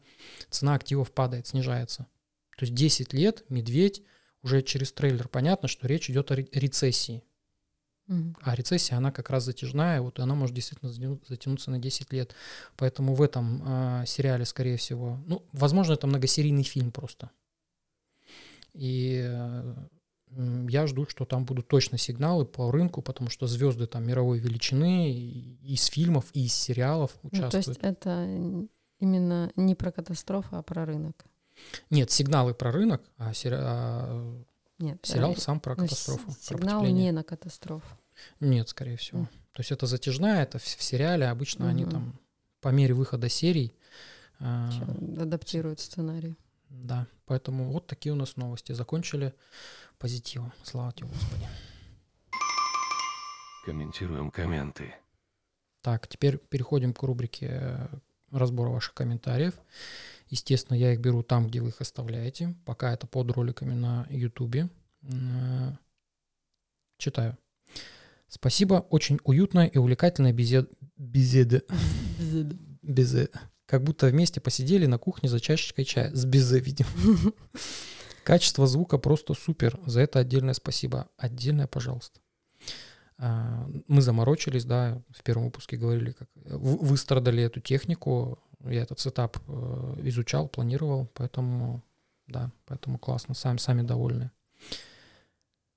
цена активов падает, снижается. То есть 10 лет медведь, уже через трейлер понятно, что речь идет о ре- рецессии. Мгм. А рецессия, она как раз затяжная, вот и она может действительно затяну- затянуться на 10 лет. Поэтому в этом а, сериале, скорее всего, ну, возможно, это многосерийный фильм просто. И э, я жду, что там будут точно сигналы по рынку, потому что звезды там мировой величины и из фильмов, и из сериалов Ну, то участвуют. есть это именно не про катастрофу, а про рынок. Нет, сигналы про рынок, а, сери- а Нет, сериал э, сам про ну, катастрофу. про Сигнал потепление. не на катастрофу. Нет, скорее всего. М. То есть это затяжная, это в, в сериале обычно они Мгм. там по мере выхода серий. э, Адаптируют сценарий. Да, поэтому вот такие у нас новости. Закончили позитивом. Слава тебе, Господи. Комментируем комменты. Так, теперь переходим к рубрике э, разбора ваших комментариев. Естественно, я их беру там, где вы их оставляете. Пока это под роликами на YouTube. Читаю. Спасибо, очень уютная и увлекательная беседа. Беседа. Безе. Как будто вместе посидели на кухне за чашечкой чая. С безе, видимо. Качество звука просто супер. За это отдельное спасибо. Отдельное, пожалуйста. А, Мы заморочились, да, в первом выпуске говорили, как вы- выстрадали эту технику. Я этот сетап э, изучал, планировал, поэтому, да, поэтому классно, сами, сами довольны.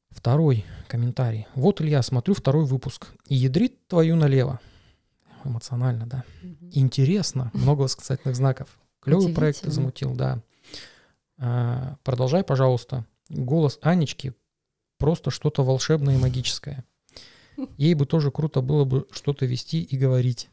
Второй комментарий. Вот, Илья, смотрю второй выпуск. И ядрит твою налево. Эмоционально, да. Мгм. Интересно, много восклицательных знаков. Клевый проект ты замутил, да. А, Продолжай, пожалуйста. Голос Анечки просто что-то волшебное и магическое. Ей бы тоже круто было бы что-то вести и говорить.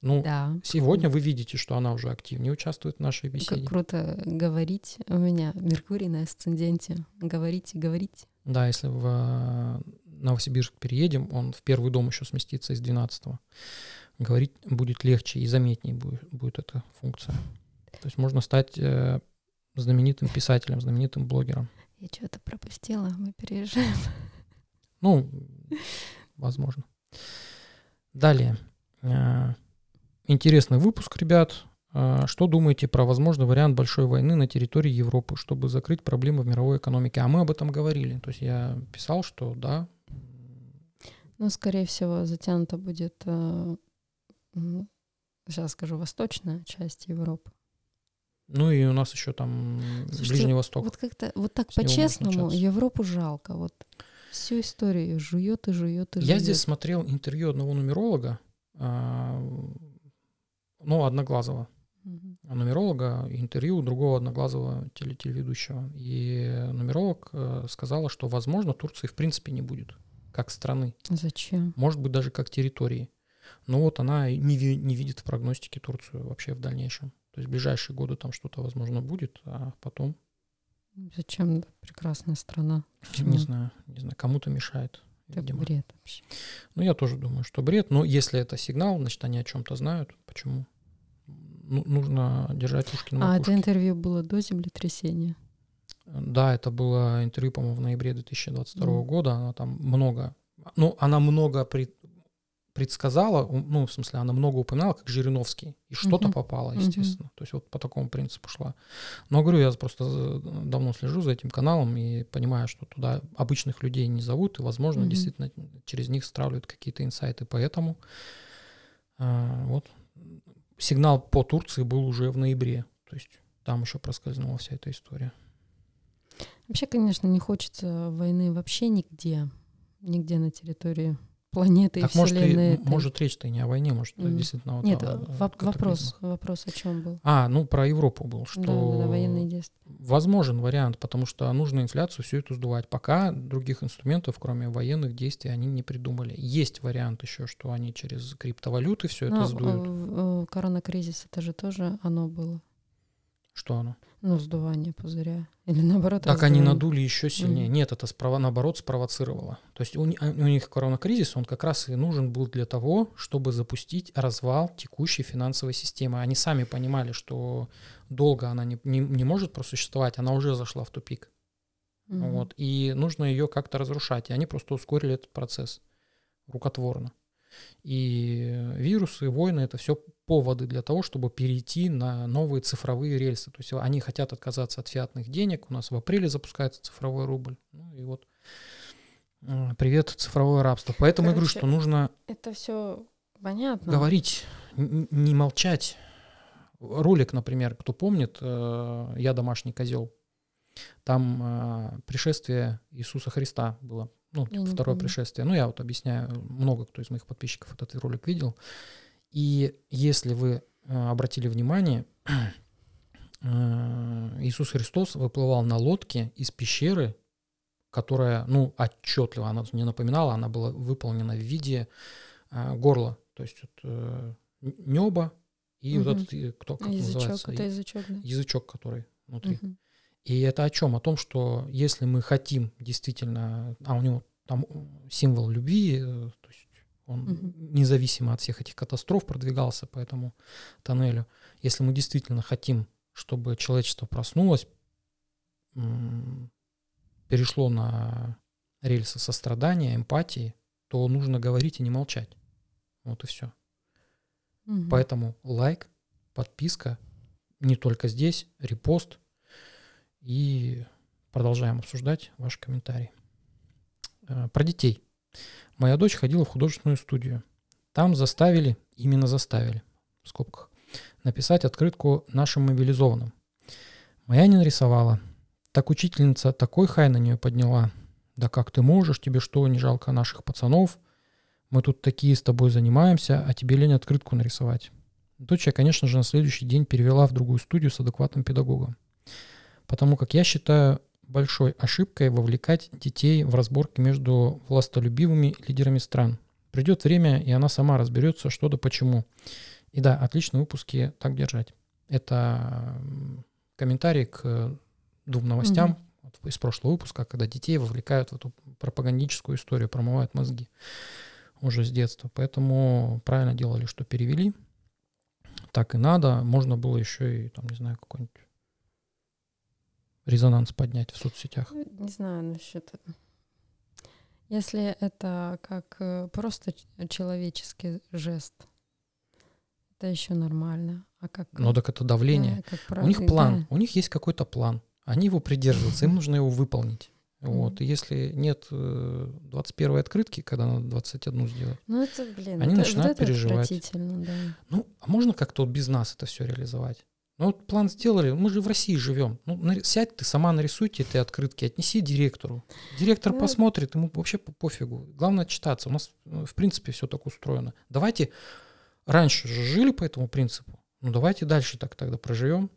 Ну, Да. сегодня вы видите, что она уже активнее участвует в нашей Как беседе. круто говорить. У меня Меркурий на асценденте. Говорить и говорить. Да, если в э, Новосибирск переедем, он в первый дом еще сместится из 12 Говорить будет легче и заметнее будет, будет эта функция. То есть можно стать э, знаменитым писателем, знаменитым блогером. Я что-то пропустила, мы переезжаем. Ну, возможно. Далее. Интересный выпуск, ребят. Э, Что думаете про возможный вариант большой войны на территории Европы, чтобы закрыть проблемы в мировой экономике? А мы об этом говорили. То есть я писал, что да, Ну, скорее всего, затянута будет, э, сейчас скажу, восточная часть Европы. Ну и у нас еще там Слушайте, Ближний Восток. Вот как-то, вот так по-честному. Европу жалко. Вот всю историю жует и жует и Я жует. здесь смотрел интервью одного нумеролога, а, ну, одноглазого Мгм. нумеролога, интервью другого одноглазого теле- телеведущего. И нумеролог э, сказала, что, возможно, Турции в принципе не будет как страны, Зачем? может быть, даже как территории. Но вот она не, ви- не видит в прогностике Турцию вообще в дальнейшем. То есть в ближайшие годы там что-то, возможно, будет, а потом, Зачем прекрасная страна? не знаю, не знаю, кому-то мешает. Это видимо. бред вообще. Ну, я тоже думаю, что бред. Но если это сигнал, значит, они о чем-то знают. Почему? Ну, нужно держать ушки на А это макушке. интервью было до землетрясения? Да, это было интервью, по-моему, в ноябре 2022 Мгм. года. Она там много... Ну, она много пред- предсказала, ну, в смысле, она много упоминала, как Жириновский. И что-то Мгм. попало, естественно. То есть вот по такому принципу шла. Но, говорю, я просто э, давно слежу за этим каналом и понимаю, что туда обычных людей не зовут, и, возможно, Мгм. действительно через них стравливают какие-то инсайты. Поэтому а, вот сигнал по Турции был уже в ноябре. То есть там еще проскользнула вся эта история. Вообще, конечно, не хочется войны вообще нигде. Нигде на территории планеты так и может, и, Вселенной. м- этой. может речь-то и не о войне, может, Мгм. действительно вот Нет, о- воп- вопрос, вопрос о чем был. А, ну про Европу был, что Да, да, да, военные действия. возможен вариант, потому что нужно инфляцию всю эту сдувать. Пока других инструментов, кроме военных действий, они не придумали. Есть вариант еще, что они через криптовалюты все Ну, это а, сдуют. э, э, коронакризис, это же тоже оно было. Что оно? Ну, сдувание пузыря. Или наоборот, Так они раздувание. надули еще сильнее. Мгм. Нет, это спрово- наоборот спровоцировало. То есть у, а, у них коронакризис, он как раз и нужен был для того, чтобы запустить развал текущей финансовой системы. Они сами понимали, что долго она не, не, не может просуществовать, она уже зашла в тупик. Мгм. Вот, и нужно ее как-то разрушать. И они просто ускорили этот процесс рукотворно. И вирусы, войны — это все поводы для того, чтобы перейти на новые цифровые рельсы. То есть они хотят отказаться от фиатных денег. У нас в апреле запускается цифровой рубль. Ну и вот привет, цифровое рабство. Поэтому я говорю, Короче, что нужно Это все понятно. говорить, не молчать. Ролик, например, кто помнит, э, «Я домашний козел», там э, пришествие Иисуса Христа было, ну, Я не второе помню. пришествие. Ну, я вот объясняю, много кто из моих подписчиков этот ролик видел. И если вы э, обратили внимание, э, Иисус Христос выплывал на лодке из пещеры, которая, ну, отчетливо, она не напоминала, она была выполнена в виде э, горла. То есть вот, н- небо, и вот Мгм. этот, кто, как Язычок, называется, это язычок, да? язычок, который внутри. Мгм. И это о чем? О том, что если мы хотим действительно, а у него там символ любви, э, то есть он Мгм. независимо от всех этих катастроф продвигался по этому тоннелю. Если мы действительно хотим, чтобы человечество проснулось, перешло на рельсы сострадания, эмпатии, то нужно говорить и не молчать. Вот и все. Мгм. Поэтому лайк, подписка, не только здесь, репост. И продолжаем обсуждать ваши комментарии. Э, Про детей. Моя дочь ходила в художественную студию. Там заставили, именно заставили, в скобках, написать открытку нашим мобилизованным. Моя не нарисовала. Так учительница такой хай на нее подняла. Да как ты можешь, тебе что, не жалко наших пацанов? Мы тут такие с тобой занимаемся, а тебе лень открытку нарисовать. Дочь я, конечно же, на следующий день перевела в другую студию с адекватным педагогом. Потому как я считаю большой ошибкой вовлекать детей в разборки между властолюбивыми лидерами стран. Придет время, и она сама разберется, что да почему. И да, отличные выпуски так держать. Это комментарий к двум новостям вот из прошлого выпуска, когда детей вовлекают в эту пропагандическую историю, промывают мозги уже с детства. Поэтому правильно делали, что перевели. Так и надо. Можно было еще и, там, не знаю, какой-нибудь резонанс поднять в соцсетях. Ну, Не знаю насчет этого. Если это как э, просто человеческий жест, это еще нормально. А как Но так это давление. да, как У правда, них план, да. у них есть какой-то план. Они его придерживаются, им нужно его выполнить. Вот. И если нет э, 21 открытки, когда надо 21 сделать, Ну это, блин, Они это, начинают вот это переживать. да. ну, а можно как-то без нас это все реализовать? Ну вот план сделали, мы же в России живем. Ну, сядь ты сама, нарисуйте эти открытки, отнеси директору. Директор Ну, посмотрит, ему вообще по- пофигу. Главное читаться. У нас, э, в принципе, все так устроено. Давайте, раньше же жили по этому принципу. Ну давайте дальше так тогда проживем.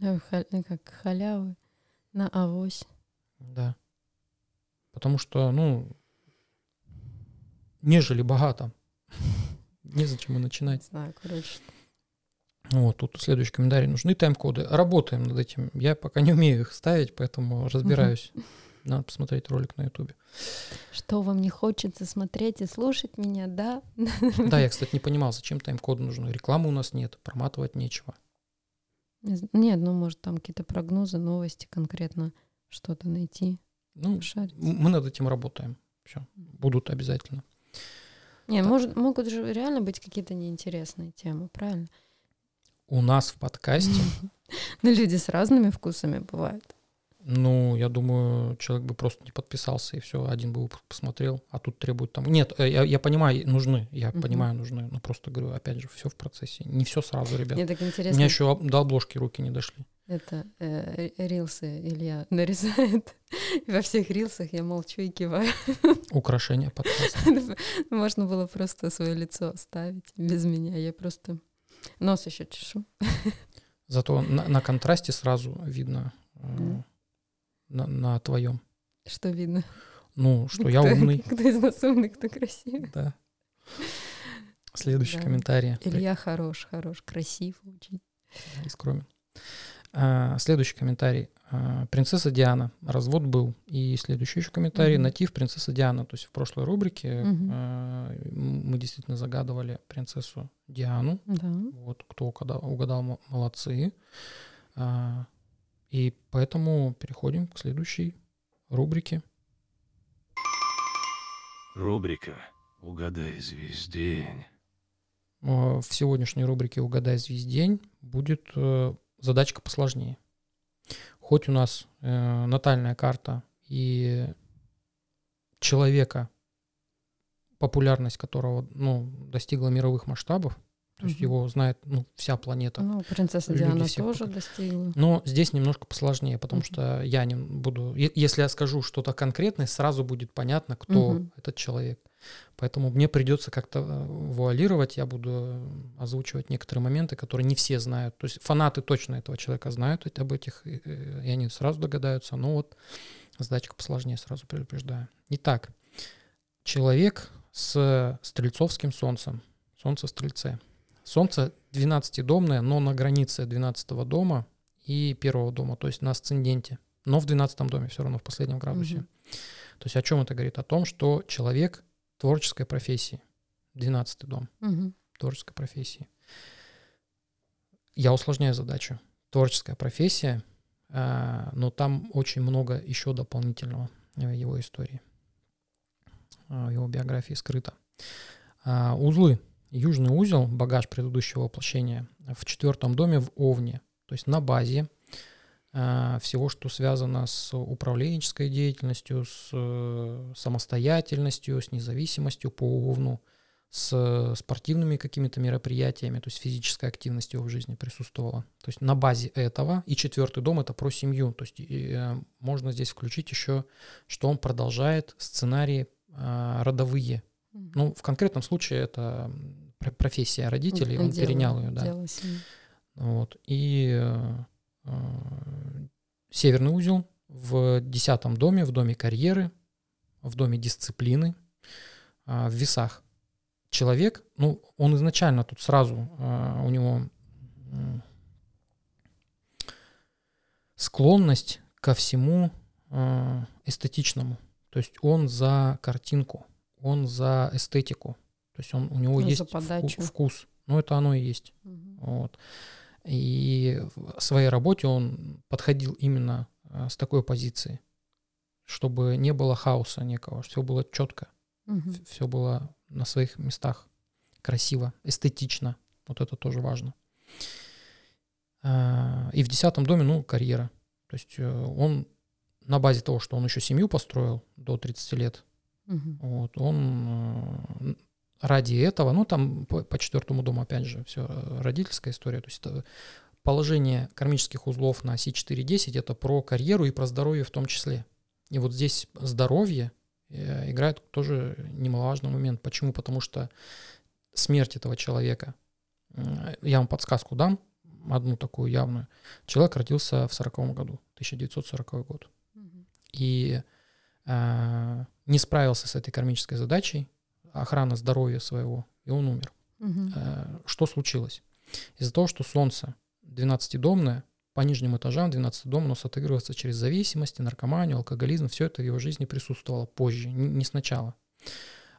Э, Как халявы на авось. Да. Потому что, ну, нежели богато. Незачем и начинать. знаю, короче. Вот, тут следующий комментарий. Нужны тайм-коды. Работаем над этим. Я пока не умею их ставить, поэтому разбираюсь. Надо посмотреть ролик на ютубе. Что вам не хочется смотреть и слушать меня, да? Да, я, кстати, не понимал, зачем тайм-коды нужны. Рекламы у нас нет, проматывать нечего. Нет, ну, может, там какие-то прогнозы, новости конкретно, что-то найти, Ну, шарить. мы над этим работаем. Все, будут обязательно. Не, Так. может, могут же реально быть какие-то неинтересные темы, правильно? У нас в подкасте, Ну, люди с разными вкусами бывают. ну, я думаю, человек бы просто не подписался и все, один бы выпуск посмотрел, а тут требуют там... Нет, э, я, я понимаю, нужны, я Мгм. понимаю, нужны, но просто говорю, опять же, все в процессе. Не все сразу, ребят. Мне так У интересно, меня еще до обложки руки не дошли. это э, ри- рилсы Илья нарезает. Во всех рилсах я молчу и киваю. Украшение подкаста. Можно было просто свое лицо оставить без меня. Я просто нос еще чешу. Зато на, на контрасте сразу видно Мгм. на, на твоем. Что видно? Ну, что я Кто- умный. Кто из нас умный, кто красивый. Да. Следующий Да. комментарий. Илья хорош, хорош, красив очень. и скромен. А, следующий комментарий. А, принцесса Диана. Развод был. И следующий еще комментарий. Мгм. Натив принцесса Диана. То есть в прошлой рубрике м- мы действительно загадывали принцессу Диану. Да. Вот кто угадал, угадал мо- молодцы. И поэтому переходим к следующей рубрике. Рубрика «Угадай звездень». В сегодняшней рубрике «Угадай звездень» будет э, задачка посложнее. Хоть у нас э, натальная карта и человека, популярность которого ну, достигла мировых масштабов, то есть Мгм. его знает ну, вся планета. Ну, принцесса Люди Диана тоже пока- достигла. Но здесь немножко посложнее, потому Мгм. что я не буду... Если я скажу что-то конкретное, сразу будет понятно, кто Мгм. этот человек. Поэтому мне придется как-то э, вуалировать, я буду э, озвучивать некоторые моменты, которые не все знают. То есть фанаты точно этого человека знают об этих, и, э, и они сразу догадаются. Но вот задачка посложнее, сразу предупреждаю. Итак, человек с стрельцовским солнцем, солнце в стрельце. Солнце 12-домное, но на границе 12 дома и первого дома, то есть на асценденте, но в 12 доме все равно в последнем градусе. Мгм. То есть о чем это говорит? О том, что человек творческой профессии, 12 дом Мгм. творческой профессии. Я усложняю задачу. Творческая профессия, а, но там очень много еще дополнительного его истории, а, его биографии скрыто. А, Узлы. Южный узел, багаж предыдущего воплощения, в четвертом доме в Овне, то есть на базе всего, что связано с управленческой деятельностью, с э, самостоятельностью, с независимостью по Овну, с спортивными какими-то мероприятиями, то есть физическая активность его в жизни присутствовала. То есть на базе этого и четвертый дом это про семью. То есть и, э, можно здесь включить еще, что он продолжает сценарии а, родовые. Мгм. Ну, в конкретном случае это профессия родителей, он Дело- перенял ее, да. семьи. Вот. И э, э, северный узел в десятом доме, в доме карьеры, в доме дисциплины, а, в весах. Человек, ну, он изначально тут сразу, а, у него склонность ко всему эстетичному. То есть он за картинку, он за эстетику. То есть он, у него Ну, есть вку- вкус. Ну, это оно и есть. Мгм. Вот. И в своей работе он подходил именно а, с такой позиции, чтобы не было хаоса некого, все было четко, Мгм. все было на своих местах, красиво, эстетично. Вот это тоже важно. А, И в десятом доме, ну, карьера. То есть э, он на базе того, что он еще семью построил до 30 лет, Мгм. вот, он э, ради этого, ну там по, по четвертому дому опять же все родительская история, то есть это положение кармических узлов на оси 4.10 это про карьеру и про здоровье в том числе. И вот здесь здоровье э, играет тоже немаловажный момент. Почему? Потому что смерть этого человека, э, я вам подсказку дам, одну такую явную. Человек родился в 40 году, 1940 год и э, не справился с этой кармической задачей охраны здоровья своего, и он умер. Э, что случилось? Из-за того, что Солнце 12-домное, по нижним этажам 12 дом у нас отыгрывается через зависимости, наркоманию, алкоголизм, все это в его жизни присутствовало позже, не, сначала.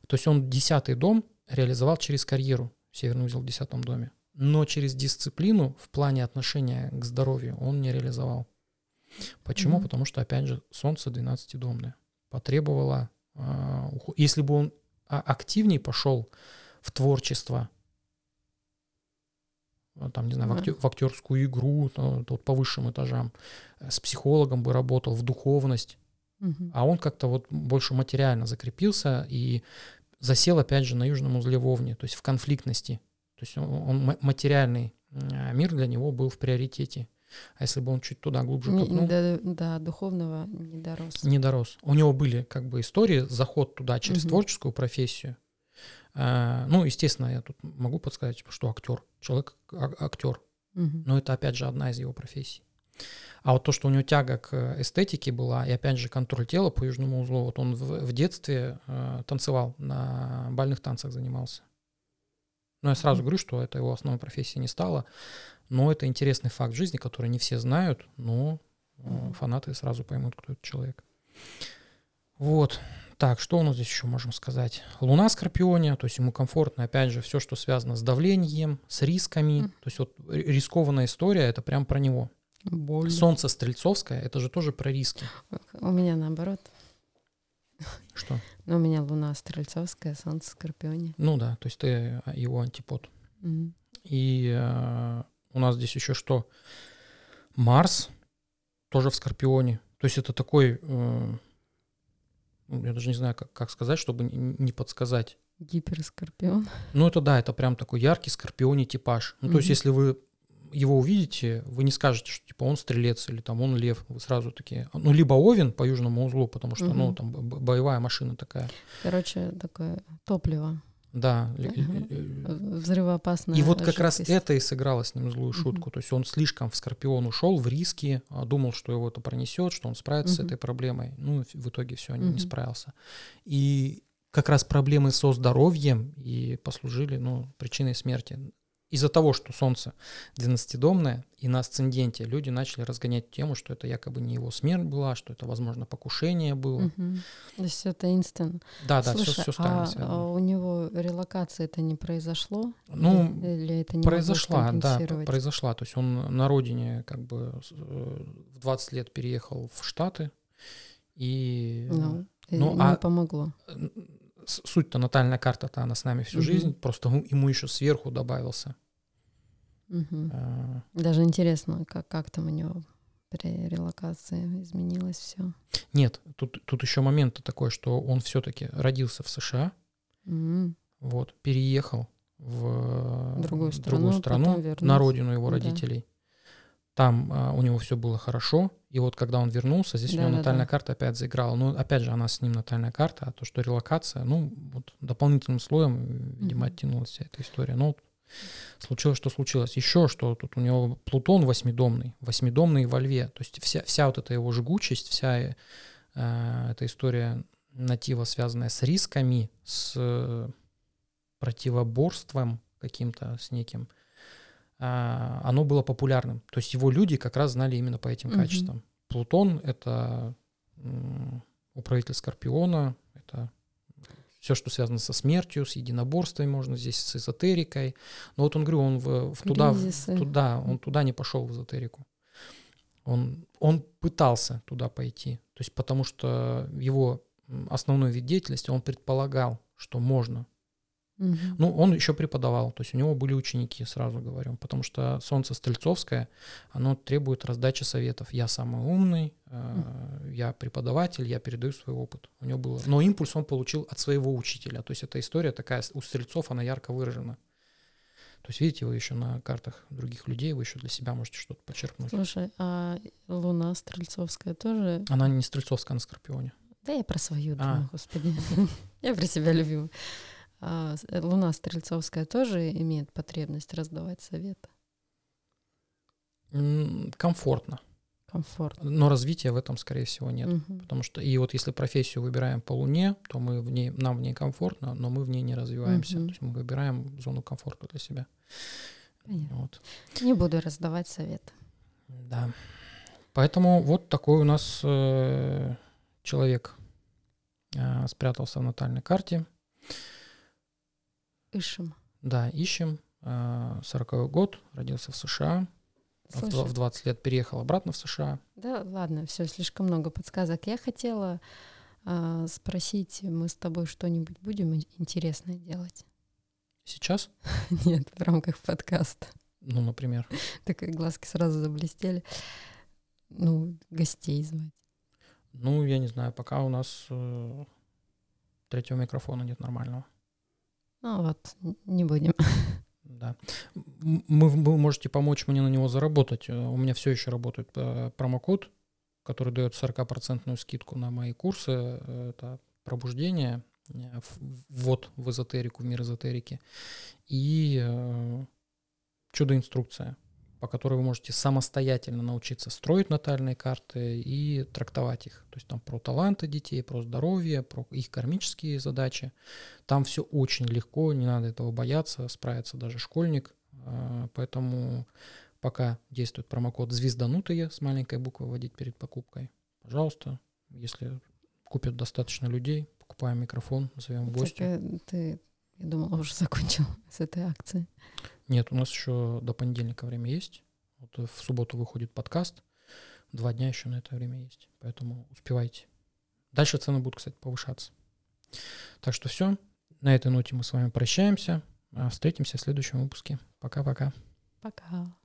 То есть он 10 дом реализовал через карьеру, северный узел в 10 доме, но через дисциплину в плане отношения к здоровью он не реализовал. Почему? Мгм. Потому что, опять же, Солнце 12-домное потребовало, ухо- если бы он а, активнее пошел в творчество, а, там, не знаю, в, актё- в актерскую игру, то вот по высшим этажам, э, с психологом бы работал, в духовность, Мгм. а он как-то вот больше материально закрепился и засел, опять же, на южном узле Вовне, то есть в конфликтности. То есть он, он ма- материальный мир для него был в приоритете. А если бы он чуть туда глубже Не- копнул, До, до духовного не дорос. не дорос. У него были как бы истории, заход туда через Мгм. творческую профессию. А, ну, естественно, я тут могу подсказать, типа, что актер, человек а- актер, Мгм. но это опять же одна из его профессий. А вот то, что у него тяга к эстетике была, и опять же контроль тела по южному узлу, вот он в, в детстве э, танцевал, на бальных танцах занимался. Но я сразу говорю, что это его основной профессией не стало, но это интересный факт жизни, который не все знают, но э, фанаты сразу поймут, кто этот человек. Вот. Так, что у нас здесь еще можем сказать? Луна Скорпионе, то есть ему комфортно, опять же, все, что связано с давлением, с рисками. Мгм. То есть вот ри- рискованная история, это прям про него. Боль. Солнце Стрельцовское, это же тоже про риски. У меня наоборот. Что? Но у меня Луна Стрельцовская, Солнце в Скорпионе. Ну да, то есть ты а, его антипод. Мгм. И э, у нас здесь еще что? Марс тоже в Скорпионе. То есть это такой, э, ну, я даже не знаю, как, как сказать, чтобы не подсказать. Гиперскорпион. Ну это да, это прям такой яркий скорпионий типаж. Ну то есть если вы его увидите, вы не скажете, что типа он стрелец или там он лев, вы сразу такие, ну либо овен по южному узлу, потому что ну Мгм. там боевая машина такая, Короче, такое топливо. да. Взрывоопасная И вот как раз жидкость. это и сыграло с ним злую шутку. То есть он слишком в Скорпион ушел, в риски, а, думал, что его это пронесет, что он справится с Мгм. этой проблемой. Ну, в итоге все, не, Мгм. не справился. И как раз проблемы со здоровьем и послужили ну, причиной смерти. Из-за того, что Солнце 12-домное, и на асценденте люди начали разгонять тему, что это якобы не его смерть была, что это, возможно, покушение было. Мгм. То есть это инстант. Да, да, Слушай, все, все с а, а у него релокация это не произошло? Ну, или это не произошла, да, произошла. То есть он на родине как бы э, в 20 лет переехал в Штаты, и Ну, ну, не а- помогло. Суть-то натальная карта-то она с нами всю Мгм. жизнь, просто ему- ему еще сверху добавился. Мгм. э, Даже интересно, как, как там у него при релокации изменилось все. Нет, тут, тут еще момент такой, что он все-таки родился в США, вот, переехал в Другую другую страну, страну потом на родину его Да. Там а, у него все было хорошо, и вот когда он вернулся, здесь у него Да-да-да. натальная карта опять заиграла. Ну, опять же, она с ним натальная карта, а то, что релокация, ну, вот дополнительным слоем, видимо, оттянулась вся эта история. Ну, вот случилось, что случилось. Еще что тут у него Плутон восьмидомный, восьмидомный во льве. То есть вся, вся вот эта его жгучесть, вся э, эта история натива, связанная с рисками, с противоборством каким-то, с неким, оно было популярным. То есть его люди как раз знали именно по этим Мгм. качествам. Плутон — это управитель Скорпиона, это все, что связано со смертью, с единоборствами, можно здесь с эзотерикой. Но вот он, говорю, он в, в туда, в- туда, он туда не пошел в эзотерику. Он, он пытался туда пойти. То есть потому что его основной вид деятельности, он предполагал, что можно. Ну, он еще преподавал, то есть у него были ученики, сразу говорю, потому что Солнце Стрельцовское, оно требует раздачи советов. Я самый умный, э, я преподаватель, я передаю свой опыт. У него было, но импульс он получил от своего учителя. То есть эта история такая у Стрельцов, она ярко выражена. То есть видите, вы еще на картах других людей, вы еще для себя можете что-то подчеркнуть. Слушай, а Луна Стрельцовская тоже? Она не Стрельцовская, она на Скорпионе. Да я про свою А. думаю, господи. Я про себя любимую. А э, Луна Стрельцовская тоже имеет потребность раздавать советы. Комфортно, Комфортно. но развития в этом, скорее всего, нет. Мгм. Потому что и вот если профессию выбираем по Луне, то мы в ней, нам в ней комфортно, но мы в ней не развиваемся. Мгм. То есть мы выбираем зону комфорта для себя. Понятно. Вот. Не буду раздавать советы. Да. Поэтому вот такой у нас э, человек э, спрятался в натальной карте. Ишим. Да, ищем. Э, 40 год, родился в США. В, Слушай, в 20 лет переехал обратно в США. Да, ладно, все, слишком много подсказок. Я хотела а, спросить, мы с тобой что-нибудь будем ин- интересное делать? Сейчас, Нет, в рамках подкаста. ну, например, Так глазки сразу заблестели. Ну, гостей звать. ну, я не знаю, пока у нас э, третьего микрофона нет нормального. Ну вот, не будем. Да. Мы, вы можете помочь мне на него заработать. Э, У меня все еще работает э, промокод, который дает 40% скидку на мои курсы. Это пробуждение, э, ввод в эзотерику, в мир эзотерики. И чудо-инструкция, по которой вы можете самостоятельно научиться строить натальные карты и трактовать их. То есть там про таланты детей, про здоровье, про их кармические задачи. Там все очень легко, не надо этого бояться, справится даже школьник. А, Поэтому пока действует промокод «Звезданутые» с маленькой буквы вводить перед покупкой. Пожалуйста, если купят достаточно людей, покупаем микрофон, зовем гостя. э, ты, я думала, уже закончил с этой акцией. Нет, у нас еще до понедельника время есть. Вот в субботу выходит подкаст. Два дня еще на это время есть. Поэтому успевайте. Дальше цены будут, кстати, повышаться. Так что все. На этой ноте мы с вами прощаемся. А Встретимся в следующем выпуске. Пока-пока. Пока.